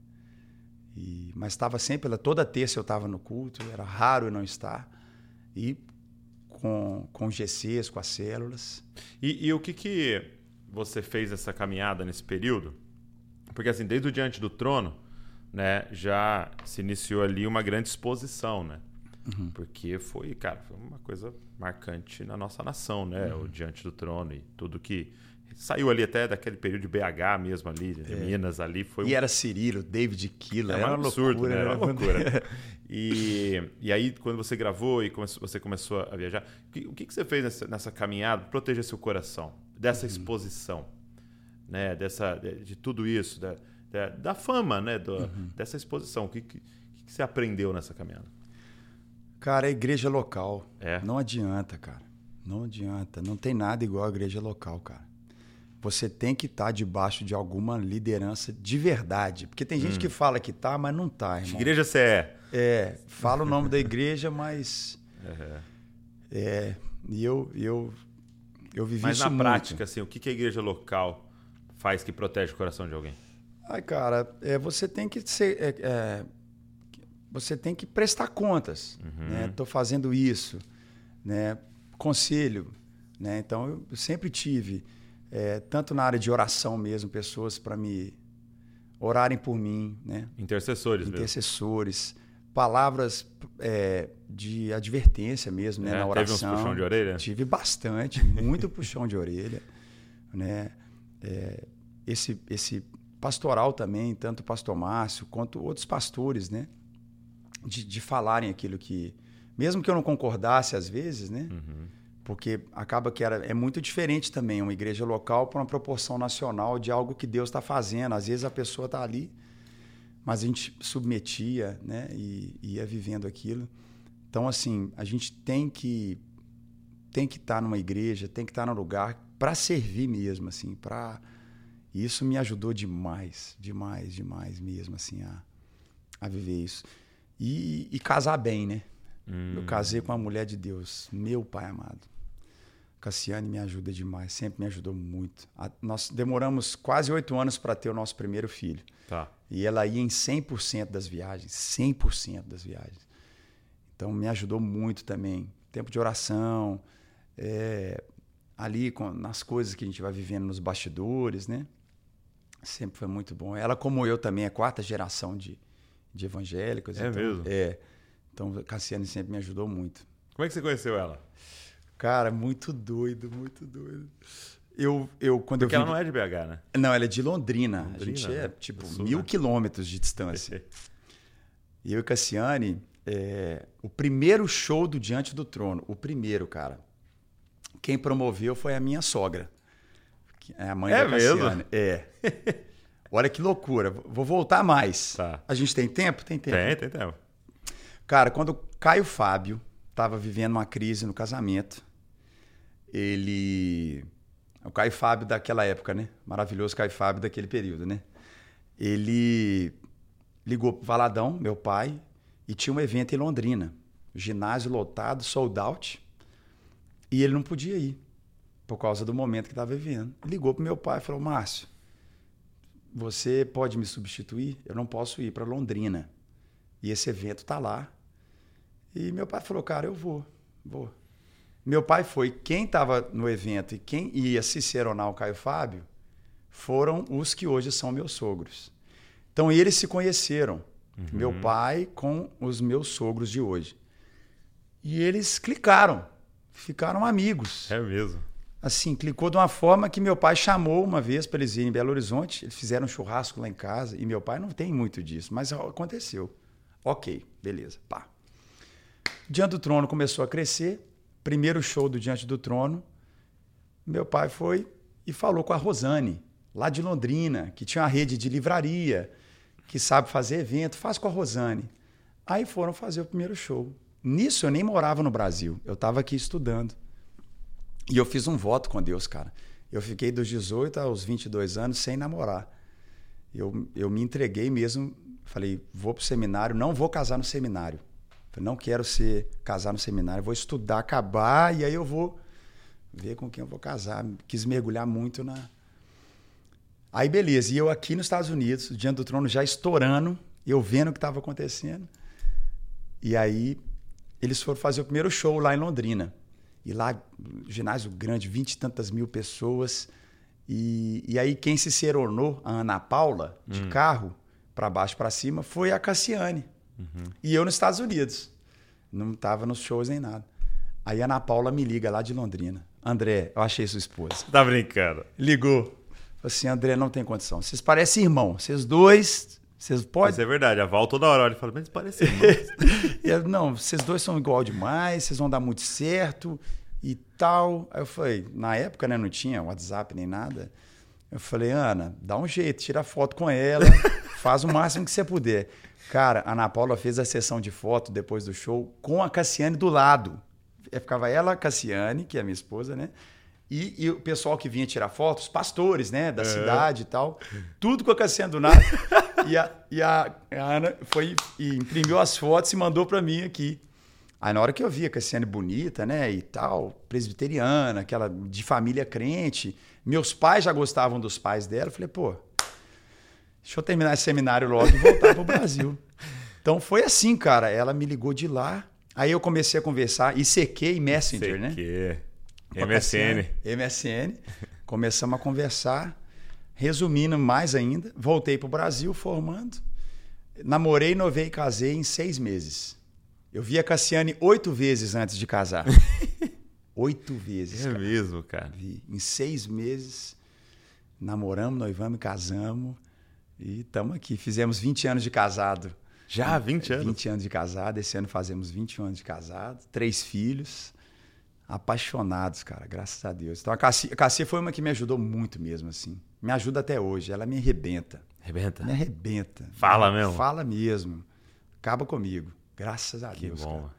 E, mas estava sempre, toda terça eu estava no culto, era raro eu não estar. E com, com os GCs, com as células. E, e o que, que você fez essa caminhada nesse período? Porque assim, desde o Diante do Trono, né, já se iniciou ali uma grande exposição, né? Uhum. Porque foi, cara, foi uma coisa marcante na nossa nação, né? Uhum. O Diante do Trono e tudo que saiu ali até daquele período de BH mesmo ali, de Minas ali, foi É. E um- era Cirilo, David Killa, é era um uma absurdo, loucura, né? Era uma né? loucura. E, e aí, quando você gravou e come- você começou a viajar, o que, o que que você fez nessa, nessa caminhada para proteger seu coração? Dessa exposição, né? Dessa, de, de tudo isso, da, da, da fama, né? Do- Dessa exposição. O que, que, que você aprendeu nessa caminhada? Cara, é igreja local. É. Não adianta, cara. Não adianta. Não tem nada igual a igreja local, cara. Você tem que estar debaixo de alguma liderança de verdade. Porque tem gente que fala que tá, mas não tá, Que irmão. igreja você é? É, fala o nome da igreja, mas. É. E eu, eu, eu vivi Mas isso na muito. prática, assim, o que, que a igreja local faz que protege o coração de alguém? Ai, cara, é, você tem que ser. é, é, você tem que prestar contas. Né? Tô fazendo isso, né? Conselho, né? Então eu sempre tive, é, tanto na área de oração mesmo, pessoas para me orarem por mim, né? Intercessores mesmo. Intercessores, palavras é, de advertência mesmo, né? É, na teve uns oração. puxão de orelha? Tive bastante, muito puxão de orelha, né? É, esse, esse pastoral também, tanto o pastor Márcio quanto outros pastores, né? De, de falarem aquilo que, mesmo que eu não concordasse às vezes, né? Porque acaba que era, é muito diferente também uma igreja local para uma proporção nacional de algo que Deus está fazendo. Às vezes a pessoa está ali, mas a gente submetia, né? E e ia vivendo aquilo. Então, assim, a gente tem que tem que estar numa igreja, tem que estar num lugar para servir mesmo, assim, para isso me ajudou demais, demais, demais mesmo, assim, a, a viver isso. E, e casar bem, né? Eu casei com uma mulher de Deus, meu pai amado. Cassiane me ajuda demais, sempre me ajudou muito. A- nós demoramos quase oito anos para ter o nosso primeiro filho. Tá. E ela ia em 100% das viagens, 100% das viagens. Então me ajudou muito também. Tempo de oração, é, ali com, nas coisas que a gente vai vivendo nos bastidores, né? Sempre foi muito bom. Ela, como eu também, é quarta geração de, de evangélicos. É então, mesmo? É. Então, Cassiane sempre me ajudou muito. Como é que você conheceu ela? Cara, muito doido, muito doido. Eu, eu quando Porque eu ela vim... não é de BH, né? Não, ela é de Londrina. a Londrina, gente é né? tipo sul, mil né? quilômetros de distância. E eu e Cassiane, é, o primeiro show do Diante do Trono, o primeiro, cara, quem promoveu foi a minha sogra. É a mãe É da Cassiane. mesmo? É. Olha que loucura. Vou voltar mais. Tá. A gente tem tempo? Tem tempo. Tem, tem tempo. Cara, quando o Caio Fábio estava vivendo uma crise no casamento, ele. O Caio Fábio daquela época, né? Maravilhoso Caio Fábio daquele período, né? Ele ligou pro Valadão, meu pai, e tinha um evento em Londrina. Ginásio lotado, sold out. E ele não podia ir, por causa do momento que estava vivendo. Ligou pro meu pai e falou: Márcio, você pode me substituir? Eu não posso ir para Londrina. E esse evento tá lá. E meu pai falou, cara, eu vou, vou. Meu pai foi, quem estava no evento e quem ia ciceronar o Caio Fábio foram os que hoje são meus sogros. Então eles se conheceram, meu pai com os meus sogros de hoje. E eles clicaram, ficaram amigos É mesmo. assim, clicou de uma forma que meu pai chamou uma vez para eles irem em Belo Horizonte. Eles fizeram um churrasco lá em casa e meu pai não tem muito disso, mas aconteceu. Ok, beleza, pá. Diante do Trono começou a crescer. Primeiro show do Diante do Trono, meu pai foi e falou com a Rosane, lá de Londrina, que tinha uma rede de livraria, que sabe fazer evento, faz com a Rosane. Aí foram fazer o primeiro show. Nisso eu nem morava no Brasil. Eu estava aqui estudando. E eu fiz um voto com Deus, cara. Eu fiquei dos 18 aos 22 anos sem namorar. Eu, eu me entreguei mesmo. Falei, vou para o seminário, não vou casar no seminário. Falei, não quero ser casar no seminário, vou estudar, acabar e aí eu vou ver com quem eu vou casar. Quis mergulhar muito na. Aí, beleza. E eu aqui nos Estados Unidos, diante do trono já estourando, eu vendo o que estava acontecendo. E aí, eles foram fazer o primeiro show lá em Londrina. E lá, ginásio grande, vinte e tantas mil pessoas. E, e aí, quem se seronou, a Ana Paula, de hum. carro, para baixo para cima, foi a Cassiane. Uhum. E eu nos Estados Unidos. Não estava nos shows nem nada. Aí a Ana Paula me liga lá de Londrina. André, eu achei sua esposa. Tá brincando. Ligou. Falei assim, André, não tem condição. Vocês parecem irmão. Vocês dois, vocês podem... Mas é verdade, a Val toda hora olha e fala, mas parecem irmãos. não, vocês dois são igual demais, vocês vão dar muito certo e tal. Aí eu falei, na época, né, não tinha WhatsApp nem nada. Eu falei, Ana, dá um jeito, tira foto com ela, faz o máximo que você puder. Cara, a Ana Paula fez a sessão de foto depois do show com a Cassiane do lado. É, ficava ela, a Cassiane, que é minha esposa, né? E, e, o pessoal que vinha tirar fotos, pastores, né, da é. cidade e tal, tudo com a Cassiane do nada. e a, e a, a Ana foi e imprimiu as fotos e mandou para mim aqui. Aí na hora que eu vi a Cassiane bonita, né, e tal, presbiteriana, aquela de família crente, meus pais já gostavam dos pais dela, eu falei, pô, deixa eu terminar esse seminário logo e voltar pro Brasil. Então foi assim, cara, ela me ligou de lá, aí eu comecei a conversar, ICQ e Messenger, ICQ. né? MSN. MSN. Começamos a conversar. Resumindo mais ainda, voltei pro Brasil formando. Namorei, novei e casei em seis meses. Eu vi a Cassiane oito vezes antes de casar. oito vezes. É cara. mesmo, cara. Vi. Em seis meses, namoramos, noivamos e casamos. E estamos aqui. Fizemos 20 anos de casado. Já? 20 anos? 20 anos de casado. Esse ano fazemos 21 anos de casado. Três filhos. Apaixonados, cara. Graças a Deus. Então a Cassia, a Cassia foi uma que me ajudou muito mesmo, assim. Me ajuda até hoje. Ela me arrebenta. Arrebenta? Me arrebenta. Fala mesmo? Fala mesmo. Acaba comigo. Graças a que Deus. Bom. Cara.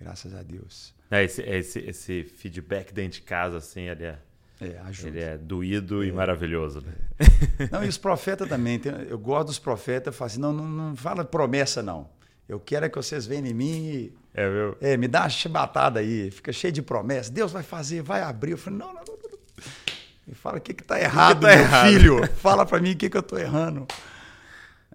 Graças a Deus. É, esse, esse, esse feedback dentro de casa, assim, ele é. É, ajuda. Ele é doído é. e maravilhoso. Né? Não, e os profetas também. Eu gosto dos profetas, eu falo assim, não, não, não fala promessa, não. Eu quero é que vocês venham em mim e. É, meu. É, me dá uma chibatada aí, fica cheio de promessa. Deus vai fazer, vai abrir. Eu falei, não, não, não. não. Me fala o que está errado, que que tá meu errado? filho. Fala para mim o que, que eu estou errando.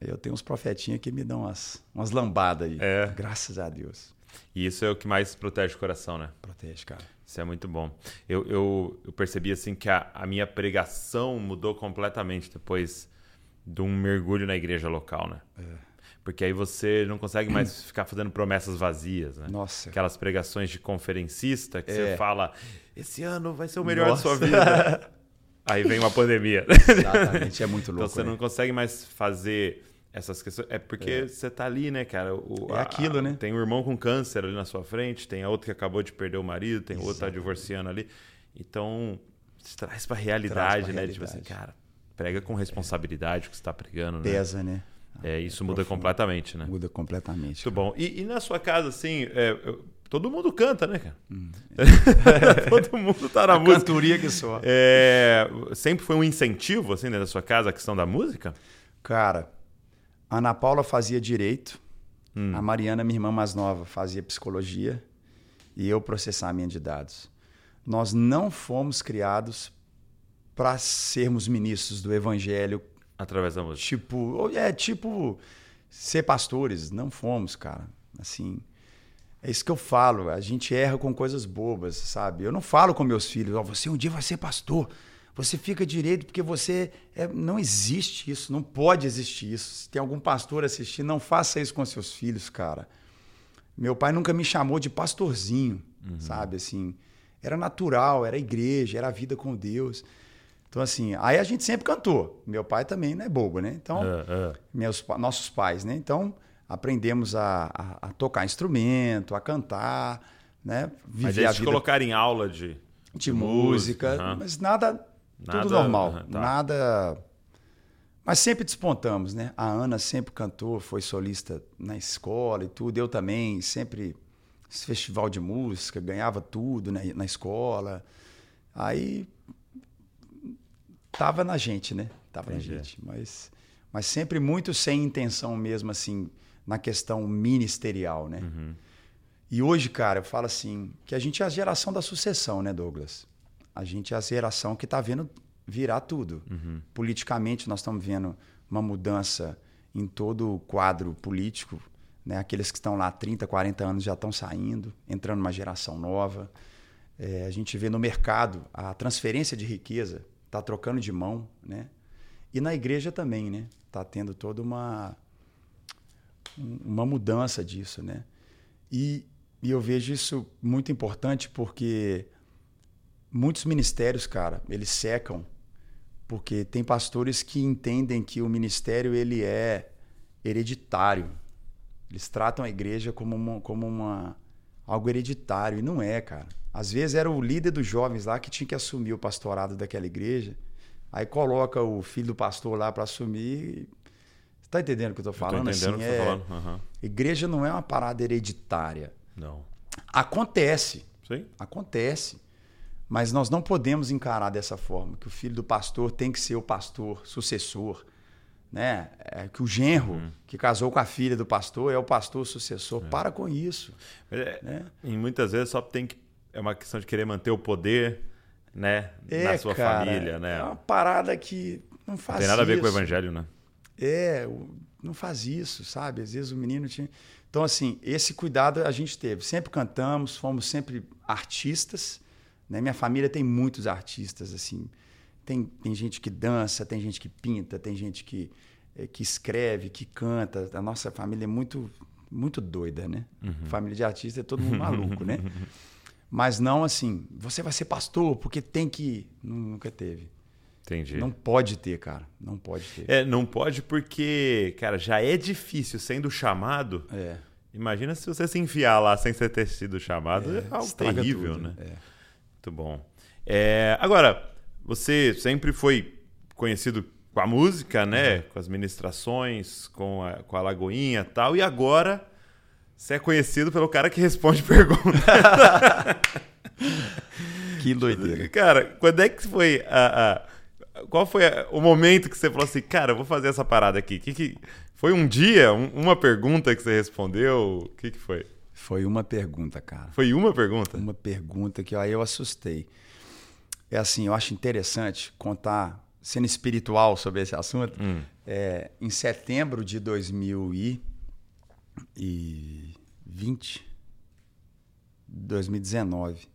Aí eu tenho uns profetinhos que me dão umas, umas lambadas aí. É. Graças a Deus. E isso é o que mais protege o coração, né? Protege, cara. Isso é muito bom. Eu, eu, eu percebi assim que a, a, minha pregação mudou completamente depois de um mergulho na igreja local, né? É. Porque aí você não consegue mais ficar fazendo promessas vazias, né? Nossa. Aquelas pregações de conferencista que é. você fala, esse ano vai ser o melhor Nossa. da sua vida. aí vem uma pandemia. Exatamente, é muito louco. Então você né? não consegue mais fazer essas questões. É porque é. você tá ali, né, cara? O, é aquilo, a, né? Tem um irmão com câncer ali na sua frente, tem a outra que acabou de perder o marido, tem outro que tá divorciando ali. Então, traz pra realidade, pra né? Realidade. Tipo assim, cara, prega com responsabilidade o que você tá pregando, né? Pesa, né? É, isso muda completamente, né? Muda completamente. Muito bom. E, e, na sua casa, assim, é, todo mundo canta, né, cara? Hum. todo mundo tá na a música. Cantoria que só. É, sempre foi um incentivo, assim, dentro da sua casa, a questão da música? Cara, a Ana Paula fazia direito, hum. a Mariana, minha irmã mais nova, fazia psicologia e eu processamento de dados. Nós não fomos criados para sermos ministros do evangelho através da música. Tipo, é tipo ser pastores, não fomos, cara. Assim, é isso que eu falo. A gente erra com coisas bobas, sabe? Eu não falo com meus filhos, oh, você um dia vai ser pastor. Você fica direito porque você. É, não existe isso, não pode existir isso. Se tem algum pastor assistindo, não faça isso com seus filhos, cara. Meu pai nunca me chamou de pastorzinho, uhum. sabe? Assim, era natural, era igreja, era a vida com Deus. Então, assim, aí a gente sempre cantou. Meu pai também não é bobo, né? Então, uh, uh. Meus, nossos pais, né? Então, aprendemos a, a, a tocar instrumento, a cantar, né? Viver Mas eles a vida... colocar em aula de, de, de música, música mas nada Nada, Tudo normal. Tá. Nada. Mas sempre despontamos, né? A Ana sempre cantou, foi solista na escola e tudo. Eu também, sempre festival de música, ganhava tudo né, na escola. Aí tava na gente, né? Tava Entendi. na gente, mas mas sempre muito sem intenção mesmo assim na questão ministerial, né? Uhum. E hoje, cara, eu falo assim, que a gente é a geração da sucessão, né, Douglas? A gente é a geração que está vendo virar tudo. Uhum. Politicamente, nós estamos vendo uma mudança em todo o quadro político. Né? Aqueles que estão lá há 30, 40 anos já estão saindo, entrando numa geração nova. É, a gente vê no mercado a transferência de riqueza está trocando de mão, né? E na igreja também, né? Está tendo toda uma uma mudança disso, né? E, e eu vejo isso muito importante porque muitos ministérios, cara, eles secam porque tem pastores que entendem que o ministério ele é hereditário. Eles tratam a igreja como uma, como uma algo hereditário e não é, cara. Às vezes era o líder dos jovens lá que tinha que assumir o pastorado daquela igreja. Aí coloca o filho do pastor lá para assumir. Você tá entendendo o que eu tô falando? Eu tô entendendo assim, o que é... tô falando. Uhum. Igreja não é uma parada hereditária. Não. Acontece. Sim. Acontece. Mas nós não podemos encarar dessa forma, que o filho do pastor tem que ser o pastor sucessor. Né? É, que o genro uhum. que casou com a filha do pastor é o pastor sucessor. É. Para com isso. É, né? E muitas vezes só tem que. É uma questão de querer manter o poder né? É, na sua cara, família. Né? É uma parada que não faz isso. Tem nada a ver com o evangelho, né? É, não faz isso, sabe? Às vezes o menino tinha. Então, assim, esse cuidado a gente teve. Sempre cantamos, fomos sempre artistas né? Minha família tem muitos artistas, assim. Tem, tem gente que dança, tem gente que pinta, tem gente que, é, que escreve, que canta. A nossa família é muito, muito doida, né? Uhum. Família de artista é todo mundo maluco, né? Mas não assim, você vai ser pastor porque tem que. Nunca teve. Entendi. Não pode ter, cara. Não pode ter. É, não pode porque, cara, já é difícil sendo chamado. É. Imagina se você se enfiar lá sem você ter sido chamado. É, é algo terrível, tudo. né? É. Muito bom. É, agora, você sempre foi conhecido com a música, né? Uhum. Com as ministrações, com a, com a Lagoinha e tal. E agora você é conhecido pelo cara que responde perguntas. que doideira. Cara, quando é que foi a, a qual foi o momento que você falou assim, cara, eu vou fazer essa parada aqui? Que, que, foi um dia, um, uma pergunta que você respondeu? O que, que foi? Foi uma pergunta, cara. Foi uma pergunta? Uma pergunta que aí eu assustei. É assim, eu acho interessante contar, sendo espiritual sobre esse assunto. Hum. É, em setembro de 2020, 2019,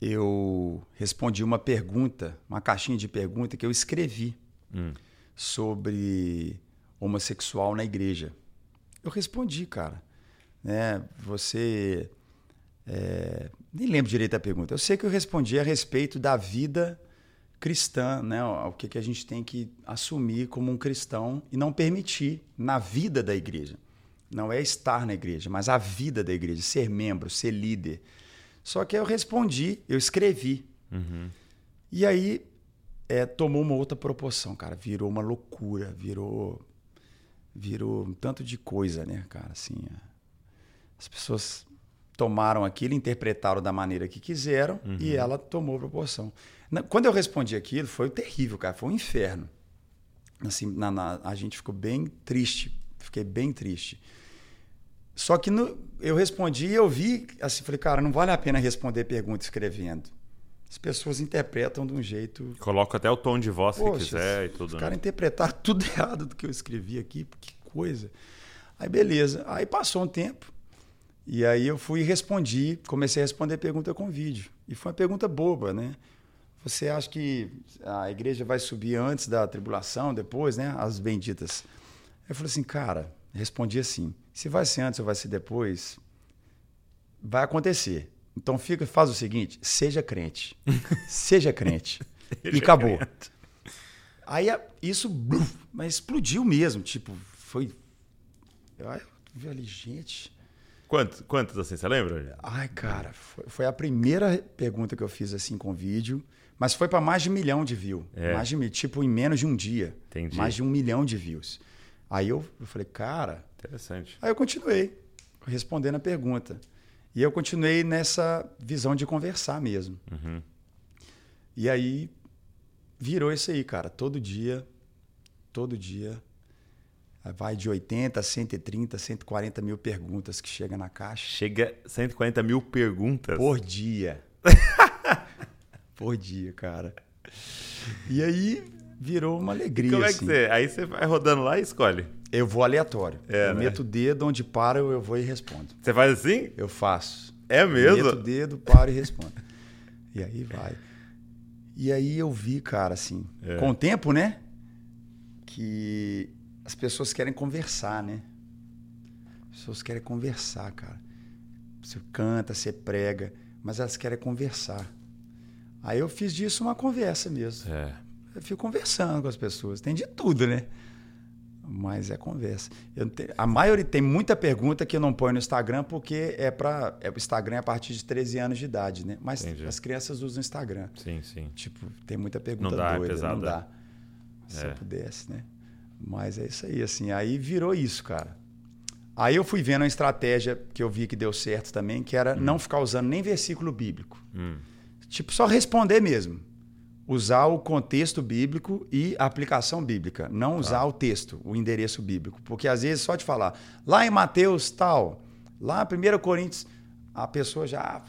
eu respondi uma pergunta, uma caixinha de pergunta que eu escrevi hum. sobre homossexual na igreja. Eu respondi, cara né? Você é, nem lembro direito a pergunta. Eu sei que eu respondi a respeito da vida cristã, né? O que, que a gente tem que assumir como um cristão e não permitir na vida da igreja. Não é estar na igreja, mas a vida da igreja, ser membro, ser líder. Só que eu respondi, eu escrevi. Uhum. E aí é, tomou uma outra proporção, cara. Virou uma loucura, virou virou um tanto de coisa, né, cara? Assim, é. As pessoas tomaram aquilo, interpretaram da maneira que quiseram uhum. e ela tomou proporção. Quando eu respondi aquilo, foi terrível, cara. Foi um inferno. Assim, na, na, a gente ficou bem triste. Fiquei bem triste. Só que no, eu respondi e eu vi, assim, falei, cara, não vale a pena responder pergunta escrevendo. As pessoas interpretam de um jeito. Coloca até o tom de voz Poxa, que quiser e tudo. Os né? caras interpretaram tudo errado do que eu escrevi aqui, que coisa. Aí beleza. Aí passou um tempo. E aí eu fui e respondi, comecei a responder pergunta com vídeo. E foi uma pergunta boba, né? Você acha que a igreja vai subir antes da tribulação, depois, né? As benditas. Eu falei assim, cara, respondi assim: se vai ser antes ou vai ser depois, vai acontecer. Então fica, faz o seguinte: seja crente. seja crente. seja e acabou. Crente. Aí isso mas explodiu mesmo. Tipo, foi. Eu vi ali, gente. Quantos, quantos assim, você lembra? Ai, cara, foi, foi, a primeira pergunta que eu fiz assim com vídeo, mas foi para mais de um milhão de views. É. Mais de tipo em menos de um dia. Entendi. Mais de um milhão de views. Aí eu, eu falei, cara. Interessante. Aí eu continuei. respondendo a pergunta. E eu continuei nessa visão de conversar mesmo. Uhum. E aí virou isso aí, cara. Todo dia, todo dia. Vai de 80, 130, 140 mil perguntas que chega na caixa. Chega 140 mil perguntas. Por dia. Por dia, cara. E aí virou uma alegria. Como é que assim. você. Aí você vai rodando lá e escolhe. Eu vou aleatório. É, eu né? meto o dedo, onde para eu vou e respondo. Você faz assim? Eu faço. É mesmo? Meto o dedo, paro e respondo. e aí vai. E aí eu vi, cara, assim, É. com o tempo, né? Que as pessoas querem conversar, né? As pessoas querem conversar, cara. Você canta, você prega, mas elas querem conversar. Aí eu fiz disso uma conversa mesmo. É. Eu fico conversando com as pessoas. Tem de tudo, né? Mas é conversa. Tenho- a maioria tem muita pergunta que eu não ponho no Instagram porque é para é, o Instagram é a partir de 13 anos de idade, né? Mas Entendi. as crianças usam o Instagram. Sim, sim. Tipo, tem muita pergunta Não dá, é doida, pesado, não dá. é. Se É. eu pudesse, né? Mas é isso aí, assim. Aí virou isso, cara. Aí eu fui vendo uma estratégia que eu vi que deu certo também, que era não ficar usando nem versículo bíblico. Hum. Tipo, só responder mesmo. Usar o contexto bíblico e a aplicação bíblica. Não Tá. usar o texto, o endereço bíblico. Porque às vezes só de falar, lá em Mateus tal, lá em 1 Coríntios, a pessoa já.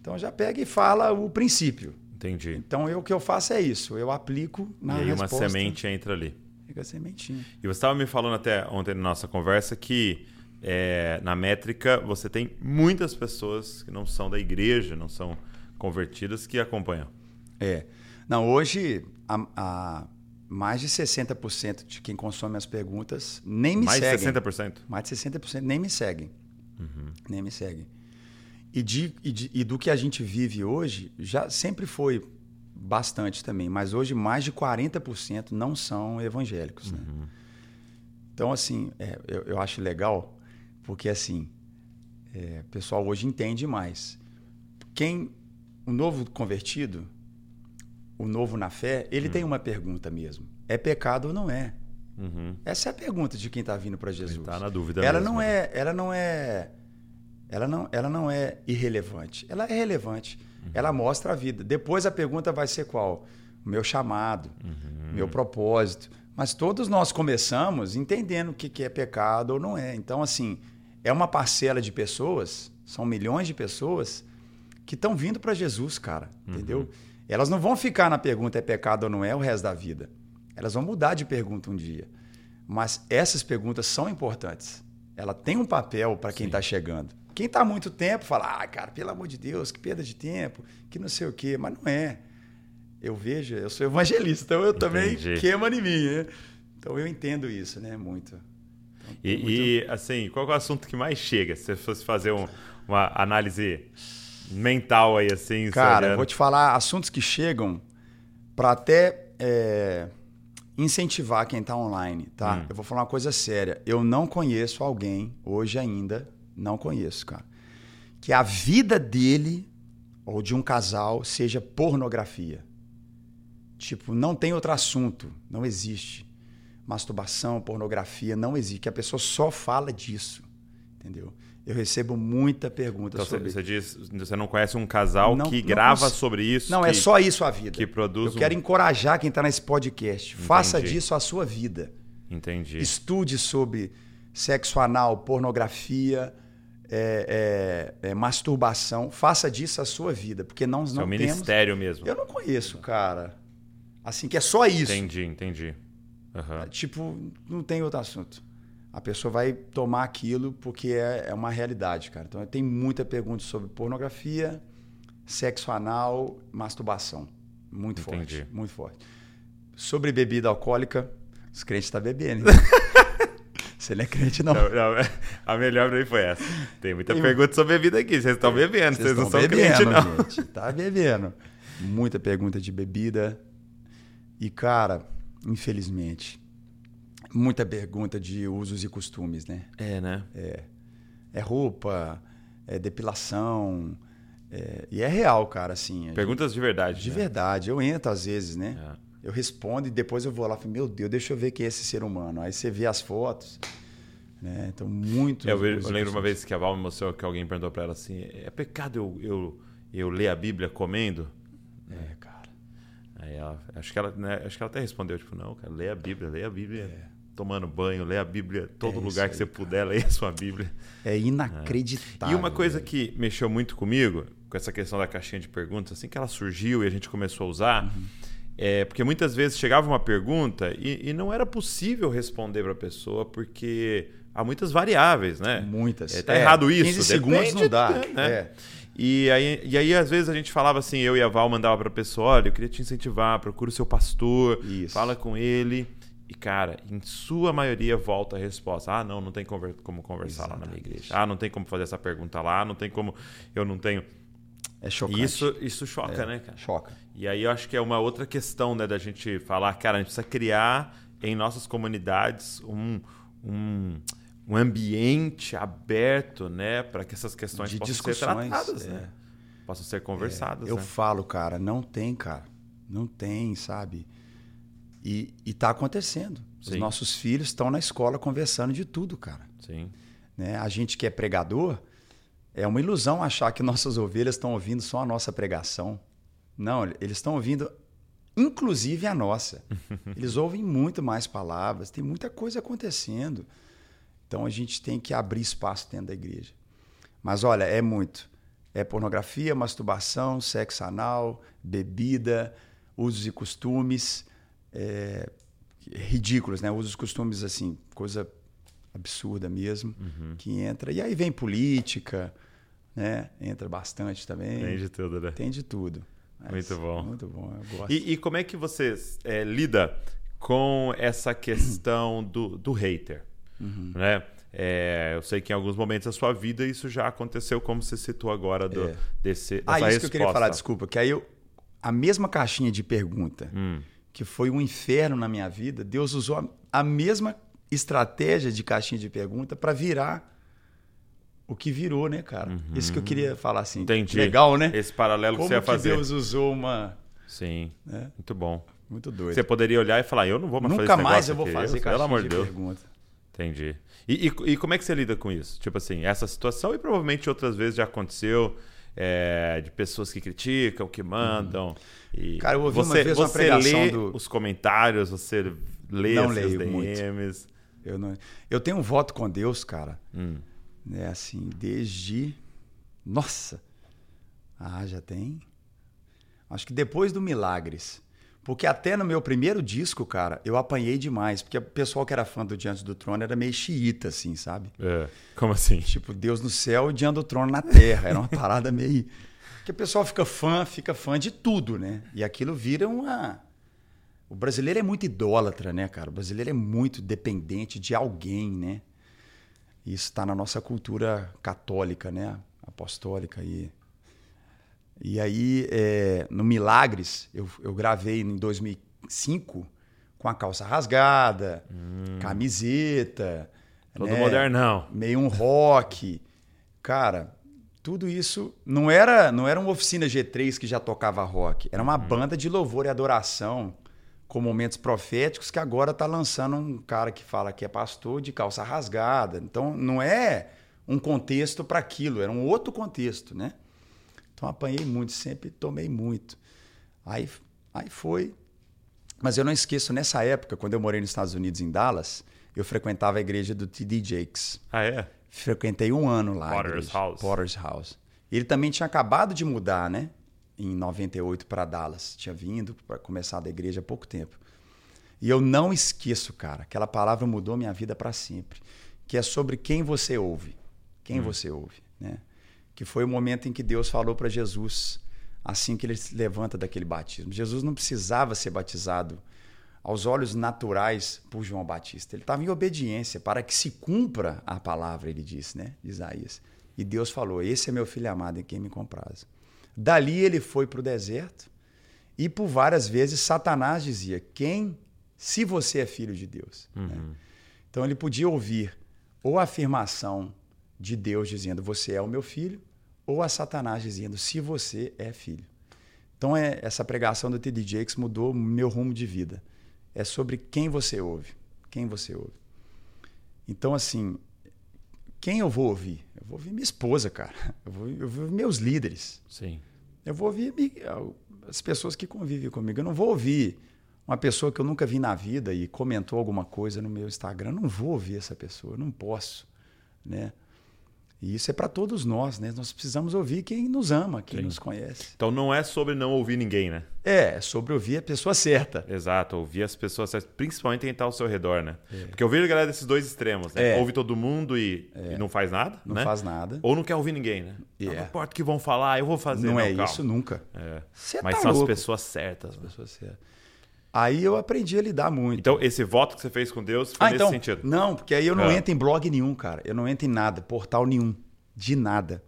Então já pega e fala o princípio. Entendi. Então eu, o que eu faço é isso. Eu aplico na e aí uma resposta. semente entra ali. Fica a sementinha. E você estava me falando até ontem na nossa conversa que é, na métrica você tem muitas pessoas que não são da igreja, não são convertidas, que acompanham. É. Não, hoje, a, a- mais de 60% de quem consome as perguntas nem me Mais seguem. de 60%. Mais de 60% nem me seguem. Uhum. Nem me seguem. E, de, e, de- e do que a gente vive hoje, já sempre foi bastante também, mas hoje mais de 40% não são evangélicos. Né? Uhum. Então, assim, é, eu, eu acho legal, porque assim, é, o pessoal hoje entende mais. Quem, o novo convertido, o novo na fé, ele tem uma pergunta mesmo: é pecado ou não é? Uhum. Essa é a pergunta de quem está vindo para Jesus. Ele tá na dúvida ela mesmo, não né? é, ela não é, ela não, ela não é irrelevante. Ela é relevante. Uhum. Ela mostra a vida. Depois a pergunta vai ser qual? O meu chamado, Uhum. meu propósito. Mas todos nós começamos entendendo o que que é pecado ou não é. Então assim, é uma parcela de pessoas, são milhões de pessoas que estão vindo para Jesus, cara, Uhum. entendeu? Elas não vão ficar na pergunta é pecado ou não é o resto da vida. Elas vão mudar de pergunta um dia. Mas essas perguntas são importantes. Ela tem um papel para quem está chegando. Quem está há muito tempo fala, ah, cara, pelo amor de Deus, que perda de tempo, que não sei o quê. Mas não é. Eu vejo, eu sou evangelista, então eu também Entendi. queima em mim. Né? Então eu entendo isso, né? Muito. Então, tem muito- E, e, assim, qual é o assunto que mais chega? Se você fosse fazer um- uma análise mental aí, assim, Cara, eu vou te falar assuntos que chegam para até é, incentivar quem está online, tá? Hum. Eu vou falar uma coisa séria. Eu não conheço alguém, hoje ainda, não conheço, cara, que a vida dele ou de um casal seja pornografia. Tipo, não tem outro assunto, não existe. Masturbação, pornografia, não existe. Que a pessoa só fala disso, entendeu? Eu recebo muita pergunta Então, sobre você diz, você não conhece um casal Não- que não grava cons- sobre isso? Não, que, é só isso a vida. que produz Eu quero um- encorajar quem está nesse podcast. Faça Entendi. disso a sua vida. Entendi. Estude sobre sexo anal, pornografia, é, é, é, masturbação. Faça disso a sua vida, porque não, Isso não é um temos... ministério mesmo. Eu não conheço, cara. Assim, que é só isso. Entendi, entendi. Aham. Tipo, não tem outro assunto. A pessoa vai tomar aquilo porque é, é uma realidade, cara. Então, tem muita pergunta sobre pornografia, sexo anal, masturbação. Muito Entendi. forte, muito forte. Sobre bebida alcoólica, os crentes estão bebendo. Você não é crente, não. Não, não, a melhor pra mim foi essa. Tem muita Tem- pergunta sobre bebida aqui. Vocês estão bebendo, vocês, não estão são crente, não. gente. Tá bebendo. Muita pergunta de bebida. E, cara, infelizmente, muita pergunta de usos e costumes, né? É, né? É roupa, é depilação. é- E é real, cara, assim. Perguntas de verdade. gente- de né? verdade. Eu entro às vezes, né? É. Eu respondo e depois eu vou lá e falo, meu Deus, deixa eu ver quem é esse ser humano. Aí você vê as fotos. Né? Então, muito. É, eu, eu lembro uma vez que a Val me mostrou que alguém perguntou para ela assim: é pecado eu, eu, eu ler a Bíblia comendo? É, cara. Aí ela, acho que ela, né, acho que ela até respondeu, tipo, não, cara, lê a Bíblia, lê a Bíblia é. tomando banho, lê a Bíblia, todo é lugar que aí, você cara. puder, leia a sua Bíblia. É inacreditável. E uma coisa que mexeu muito comigo, com essa questão da caixinha de perguntas, assim que ela surgiu e a gente começou a usar, uhum. É porque muitas vezes chegava uma pergunta e, e não era possível responder para a pessoa, porque há muitas variáveis, né? Muitas. É, tá é, errado isso. 15 segundos não dá. Né? É. E aí, e aí, às vezes, a gente falava assim, eu e a Val mandava para a pessoa, olha, eu queria te incentivar, procura o seu pastor, Isso. fala com ele. E, cara, em sua maioria volta a resposta. Ah, não, não tem como conversar Exatamente. lá na minha igreja. Ah, não tem como fazer essa pergunta lá, não tem como. Eu não tenho. É chocante. Isso, isso choca, é, né, cara? Choca. E aí eu acho que é uma outra questão, né, da gente falar, cara, a gente precisa criar em nossas comunidades um, um um ambiente aberto, né, para que essas questões de possam ser tratadas, é. né? Possam ser conversadas. É, eu né? falo, cara, não tem, cara. Não tem, sabe? E, está acontecendo. Sim. Os nossos filhos estão na escola conversando de tudo, cara. Sim. Né? A gente que é pregador, é uma ilusão achar que nossas ovelhas estão ouvindo só a nossa pregação. Não, eles estão ouvindo inclusive a nossa. Eles ouvem muito mais palavras, tem muita coisa acontecendo. Então a gente tem que abrir espaço dentro da igreja. Mas olha, é muito. É pornografia, masturbação, sexo anal, bebida, usos e costumes é, ridículos, né? Usos e costumes assim, coisa absurda mesmo, uhum. que entra. E aí vem política, né? Entra bastante também. Tem de tudo, né? Tem de tudo. Mas muito bom. Muito bom, eu gosto. E, e como é que você é, lida com essa questão do, do hater? Uhum. Né? É, eu sei que em alguns momentos da sua vida isso já aconteceu, como você citou agora do, é. desse, dessa Ah, isso resposta. que eu queria falar, desculpa. Que aí eu, a mesma caixinha de pergunta, hum. que foi um inferno na minha vida, Deus usou a, a mesma estratégia de caixinha de pergunta para virar o que virou, né, cara? Uhum. Isso que eu queria falar assim. Entendi. Legal, né? Esse paralelo Como que você ia fazer. Deus usou uma. Sim. Né? Muito bom. Muito doido. Você poderia olhar e falar, eu não vou mais Nunca fazer esse mais eu vou fazer aqui. Pelo amor de Deus. Pergunta. Entendi. E, e, e, como é que você lida com isso? Tipo assim, essa situação, e provavelmente outras vezes já aconteceu, é, de pessoas que criticam, que mandam. Uhum. E Cara, eu ouvi você, uma vez você uma pregação lê do... os comentários, você lê não leio DMs. Muito. Eu, não... eu tenho um voto com Deus, cara. Hum. Né, assim, desde. Nossa! Ah, já tem. Acho que depois do Milagres. Porque até no meu primeiro disco, cara, eu apanhei demais. Porque o pessoal que era fã do Diante do Trono era meio xiita, assim, sabe? É. Como assim? Tipo, Deus no céu e Diante do Trono na terra. Era uma parada meio. Porque o pessoal fica fã, fica fã de tudo, né? E aquilo vira uma. O brasileiro é muito idólatra, né, cara? O brasileiro é muito dependente de alguém, né? Isso está na nossa cultura católica, né? Apostólica e e aí, é, no Milagres, eu, eu gravei em 2005 com a calça rasgada, hum. camiseta. Todo né? modernão. Meio um rock. Cara, tudo isso não era não era uma oficina G3 que já tocava rock. Era uma hum. banda de louvor e adoração com momentos proféticos que agora está lançando um cara que fala que é pastor de calça rasgada. Então, não é um contexto para aquilo, era um outro contexto, né? Então apanhei muito, sempre tomei muito. Aí, aí foi. Mas eu não esqueço, nessa época, quando eu morei nos Estados Unidos, em Dallas, eu frequentava a igreja do T.D. Jakes. Ah, é? Frequentei um ano lá. Potter's House. Potter's House. Ele também tinha acabado de mudar, né? Em 98 para Dallas. Tinha vindo para começar da igreja há pouco tempo. E eu não esqueço, cara, aquela palavra mudou minha vida para sempre. Que é sobre quem você ouve. Quem hum. você ouve, né? que foi o momento em que Deus falou para Jesus, assim que ele se levanta daquele batismo. Jesus não precisava ser batizado aos olhos naturais por João Batista. Ele estava em obediência para que se cumpra a palavra, ele disse, né, de Isaías. E Deus falou: Esse é meu filho amado em quem me compraz. Dali ele foi para o deserto e por várias vezes Satanás dizia: Quem, se você é filho de Deus? Né? Uhum. Né? Então ele podia ouvir ou a afirmação de Deus dizendo: Você é o meu filho, ou a Satanás dizendo se você é filho. Então é essa pregação do T.D. Jakes mudou meu rumo de vida. É sobre quem você ouve, quem você ouve. Então assim, quem eu vou ouvir? Eu vou ouvir minha esposa, cara. Eu vou, eu vou ouvir meus líderes. Sim. Eu vou ouvir as pessoas que convivem comigo. Eu não vou ouvir uma pessoa que eu nunca vi na vida e comentou alguma coisa no meu Instagram. Eu não vou ouvir essa pessoa, não posso, né? E isso é para todos nós, né? Nós precisamos ouvir quem nos ama, quem Sim. nos conhece. Então não é sobre não ouvir ninguém, né? É, é sobre ouvir a pessoa certa. Exato, ouvir as pessoas, certas, principalmente quem está ao seu redor, né? Porque eu vejo a galera desses dois extremos, né? É. Ouve todo mundo e, e não faz nada, Não né? faz nada. Ou não quer ouvir ninguém, né? É. Não importa o que vão falar, eu vou fazer. Não, é calma. isso nunca. É. Mas tá são louco. as pessoas certas. né? Pessoa certa. Aí eu aprendi a lidar muito. Então, esse voto que você fez com Deus foi ah, nesse então, sentido. não, porque aí eu não Ah. entro em blog nenhum, cara. Eu não entro em nada, portal nenhum. De nada.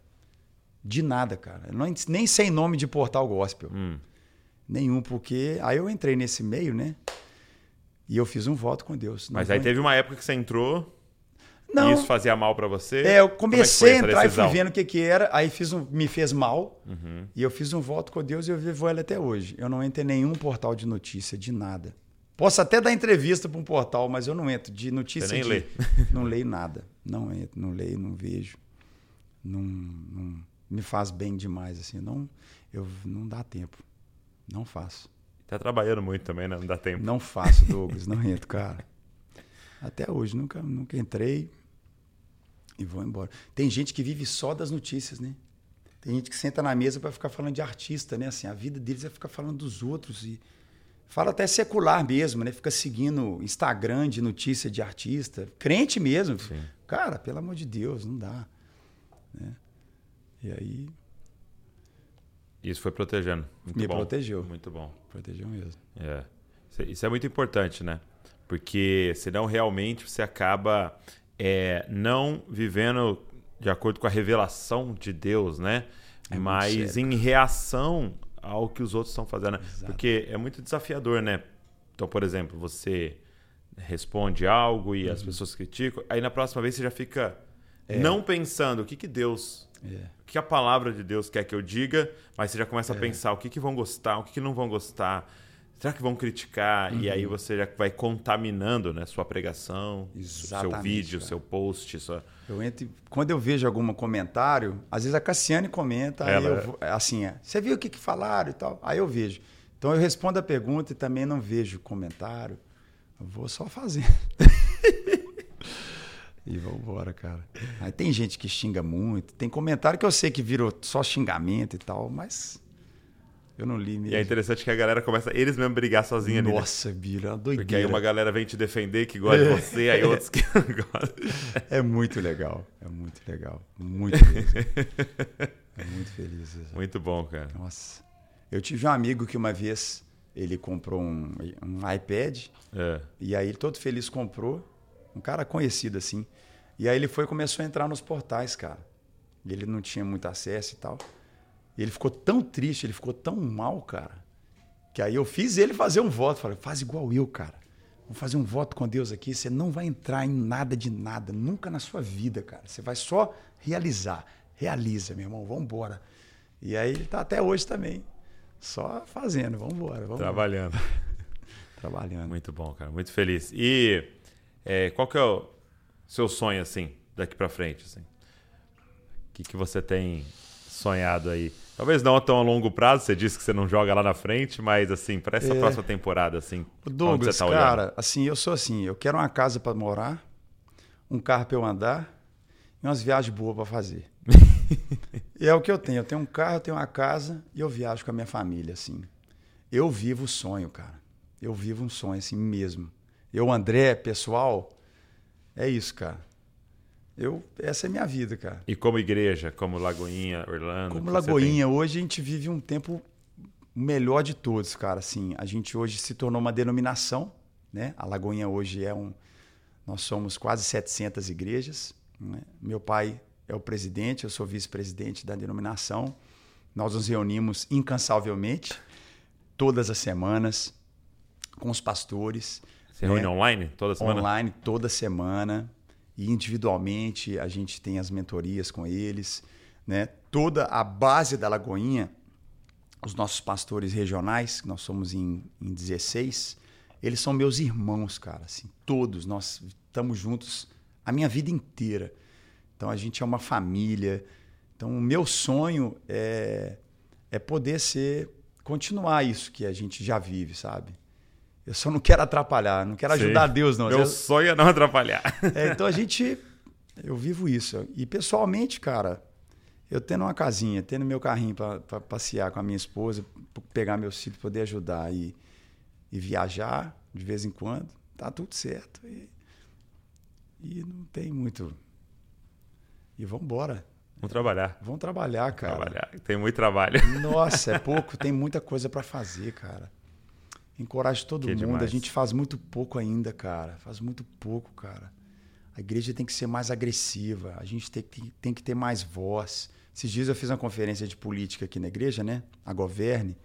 De nada, cara. Eu não, nem sei nome de portal gospel. Hum. Nenhum, porque aí eu entrei nesse meio, né? E eu fiz um voto com Deus. Não Mas aí teve uma época que você entrou Não, e isso fazia mal pra você. é, eu é comecei foi a entrar e fui vendo o que que era, aí fiz um, me fez mal, Uhum. e eu fiz um voto com Deus e eu vivo ele até hoje. Eu não entro em nenhum portal de notícia, de nada. Posso até dar entrevista para um portal, mas eu não entro de notícia Você nem de... lê. Não leio nada. Não entro, não leio, não vejo. Não, não me faz bem demais, assim. Não, eu, não dá tempo. Não faço. Tá trabalhando muito também, né? Não dá tempo. Não faço, Douglas, não entro, cara. Até hoje, nunca, nunca entrei e vou embora. Tem gente que vive só das notícias, né? Tem gente que senta na mesa para ficar falando de artista, né? Assim, a vida deles é ficar falando dos outros e fala até secular mesmo, né? Fica seguindo Instagram de notícia de artista, crente mesmo. Sim. Cara, pelo amor de Deus, não dá, né? E aí Isso foi protegendo. Muito Me bom. protegeu. Muito bom. protegeu mesmo. É. Isso- Isso é muito importante, né? Porque senão realmente você acaba é, não vivendo de acordo com a revelação de Deus, né? É Mas em reação ao que os outros estão fazendo. Exato. Porque é muito desafiador, né? Então, por exemplo, você responde algo e Uhum. as pessoas criticam, aí na próxima vez você já fica É. não pensando o que, que Deus É. o que a palavra de Deus quer que eu diga, mas você já começa a pensar o que, que vão gostar, o que, que não vão gostar. Será que vão criticar? E Uhum. aí você já vai contaminando né, sua pregação, seu Exatamente, vídeo, cara. seu post. Sua... Eu entro, quando eu vejo algum comentário, às vezes a Cassiane comenta, aí Ela eu é. vou- assim, é, você viu o que, que falaram e tal? Aí eu vejo. Então eu respondo a pergunta e também não vejo comentário. Eu vou só fazendo. e vamos embora, cara. Aí tem gente que xinga muito, tem comentário que eu sei que virou só xingamento e tal, mas eu não li mesmo. E é interessante que a galera começa eles mesmo brigar sozinha ali. né? Nossa, Bira, é uma doideira. Porque aí uma galera vem te defender que gosta de você, aí outros que não gostam. É muito legal, é muito legal. Muito feliz. é muito feliz. Muito bom, cara. Nossa. Eu tive um amigo que uma vez ele comprou um, um iPad É. e aí todo feliz comprou, um cara conhecido assim. E aí ele foi e começou a entrar nos portais, cara. E ele não tinha muito acesso e tal. Ele ficou tão triste, ele ficou tão mal, cara, que aí eu fiz ele fazer um voto. Falei, faz igual eu, cara. Vou fazer um voto com Deus aqui. Você não vai entrar em nada de nada, nunca na sua vida, cara. Você vai só realizar. Realiza, meu irmão, vamos embora. E aí ele tá até hoje também. Só fazendo, vamos embora, Trabalhando. trabalhando. Muito bom, cara. Muito feliz. E é, qual que é o seu sonho, assim, daqui pra frente, assim? O que, que você tem sonhado aí? Talvez não tão a longo prazo, você disse que você não joga lá na frente, mas, assim, pra essa É. próxima temporada, assim, Douglas, você tá olhando? cara, assim, eu sou assim, eu quero uma casa para morar, um carro para eu andar e umas viagens boas para fazer. e é o que eu tenho. Eu tenho um carro, eu tenho uma casa e eu viajo com a minha família, assim. Eu vivo o sonho, cara. Eu vivo um sonho, assim mesmo. Eu, André, pessoal, é isso, cara. Eu, essa é a minha vida, cara. E como igreja, como Lagoinha, Orlando? Como Lagoinha, hoje a gente vive um tempo melhor de todos, cara. Assim, a gente hoje se tornou uma denominação, né? A Lagoinha hoje é um. Nós somos quase 700 igrejas. né? Meu pai é o presidente, eu sou vice-presidente da denominação. Nós nos reunimos incansavelmente, todas as semanas, com os pastores. tem? Você reúne né? online toda semana? online toda semana e individualmente a gente tem as mentorias com eles, né? Toda a base da Lagoinha, os nossos pastores regionais, que nós somos em, em 16, eles são meus irmãos, cara, assim, todos nós estamos juntos a minha vida inteira. Então a gente é uma família. Então o meu sonho é, é poder ser, continuar isso que a gente já vive, sabe? Eu só não quero atrapalhar, não quero ajudar Sim. Deus, não. Meu sonho é não atrapalhar. É, então a gente. Eu vivo isso. E pessoalmente, cara, eu tendo uma casinha, tendo meu carrinho para passear com a minha esposa, pegar meus filhos, poder ajudar e, e viajar de vez em quando, tá tudo certo. E, e não tem muito. E vamos embora. Vamos trabalhar. Vamos trabalhar, cara. Trabalhar. Tem muito trabalho. Nossa, é pouco, tem muita coisa para fazer, cara. Encorajo todo que mundo. Demais. A gente faz muito pouco ainda, cara. Faz muito pouco, cara. A igreja tem que ser mais agressiva. A gente tem que, tem que ter mais voz. Esses dias eu fiz uma conferência de política aqui na igreja, né? A Governe.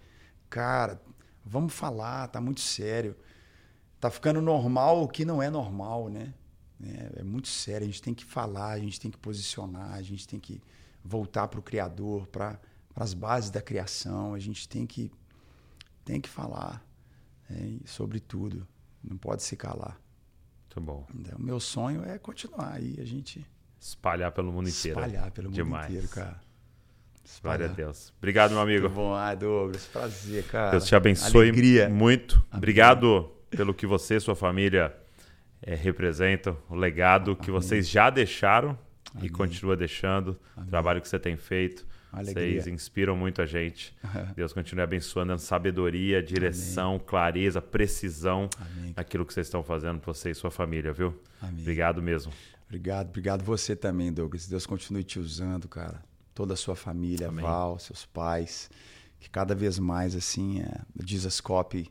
Cara, vamos falar, tá muito sério. Tá ficando normal o que não é normal, né? É, é muito sério. A gente tem que falar, a gente tem que posicionar, a gente tem que voltar para o Criador, para as bases da criação. A gente tem que, tem que falar é, sobre tudo. Não pode se calar. Muito bom. Então, o meu sonho é continuar aí, a gente. Espalhar pelo mundo inteiro. Espalhar pelo Demais. mundo inteiro, cara. Espalhar. Glória a Deus. Obrigado, meu amigo. Muito bom, ah, Douglas. Prazer, cara. Deus te abençoe Alegria. muito. Obrigado pelo que você e sua família é, representam, o legado Amém. que vocês já deixaram Amém. e continua deixando, o trabalho que você tem feito. Alegria. Vocês inspiram muito a gente. Deus continue abençoando, dando sabedoria, direção, Amém. clareza, precisão Amém. naquilo que vocês estão fazendo você e sua família, viu? Amém. Obrigado mesmo. Obrigado, obrigado você também, Douglas. Deus continue te usando, cara. Toda a sua família, Amém. Val, seus pais, que cada vez mais assim, é, Jesus Copy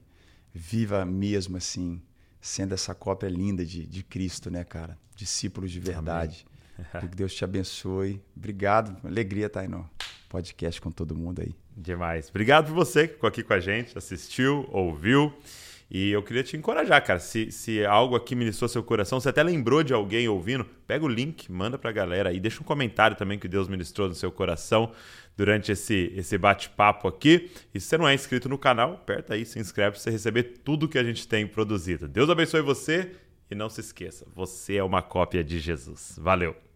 viva mesmo assim, sendo essa cópia linda de, de Cristo, né, cara? Discípulos de verdade. Que Deus te abençoe. Obrigado. Alegria estar aí no podcast com todo mundo aí. Demais. Obrigado por você que ficou aqui com a gente, assistiu, ouviu. E eu queria te encorajar, cara. Se, se algo aqui ministrou seu coração, você até lembrou de alguém ouvindo, pega o link, manda pra galera e deixa um comentário também que Deus ministrou no seu coração durante esse, esse bate-papo aqui. E se você não é inscrito no canal, aperta aí, se inscreve para você receber tudo que a gente tem produzido. Deus abençoe você e não se esqueça, você é uma cópia de Jesus. Valeu!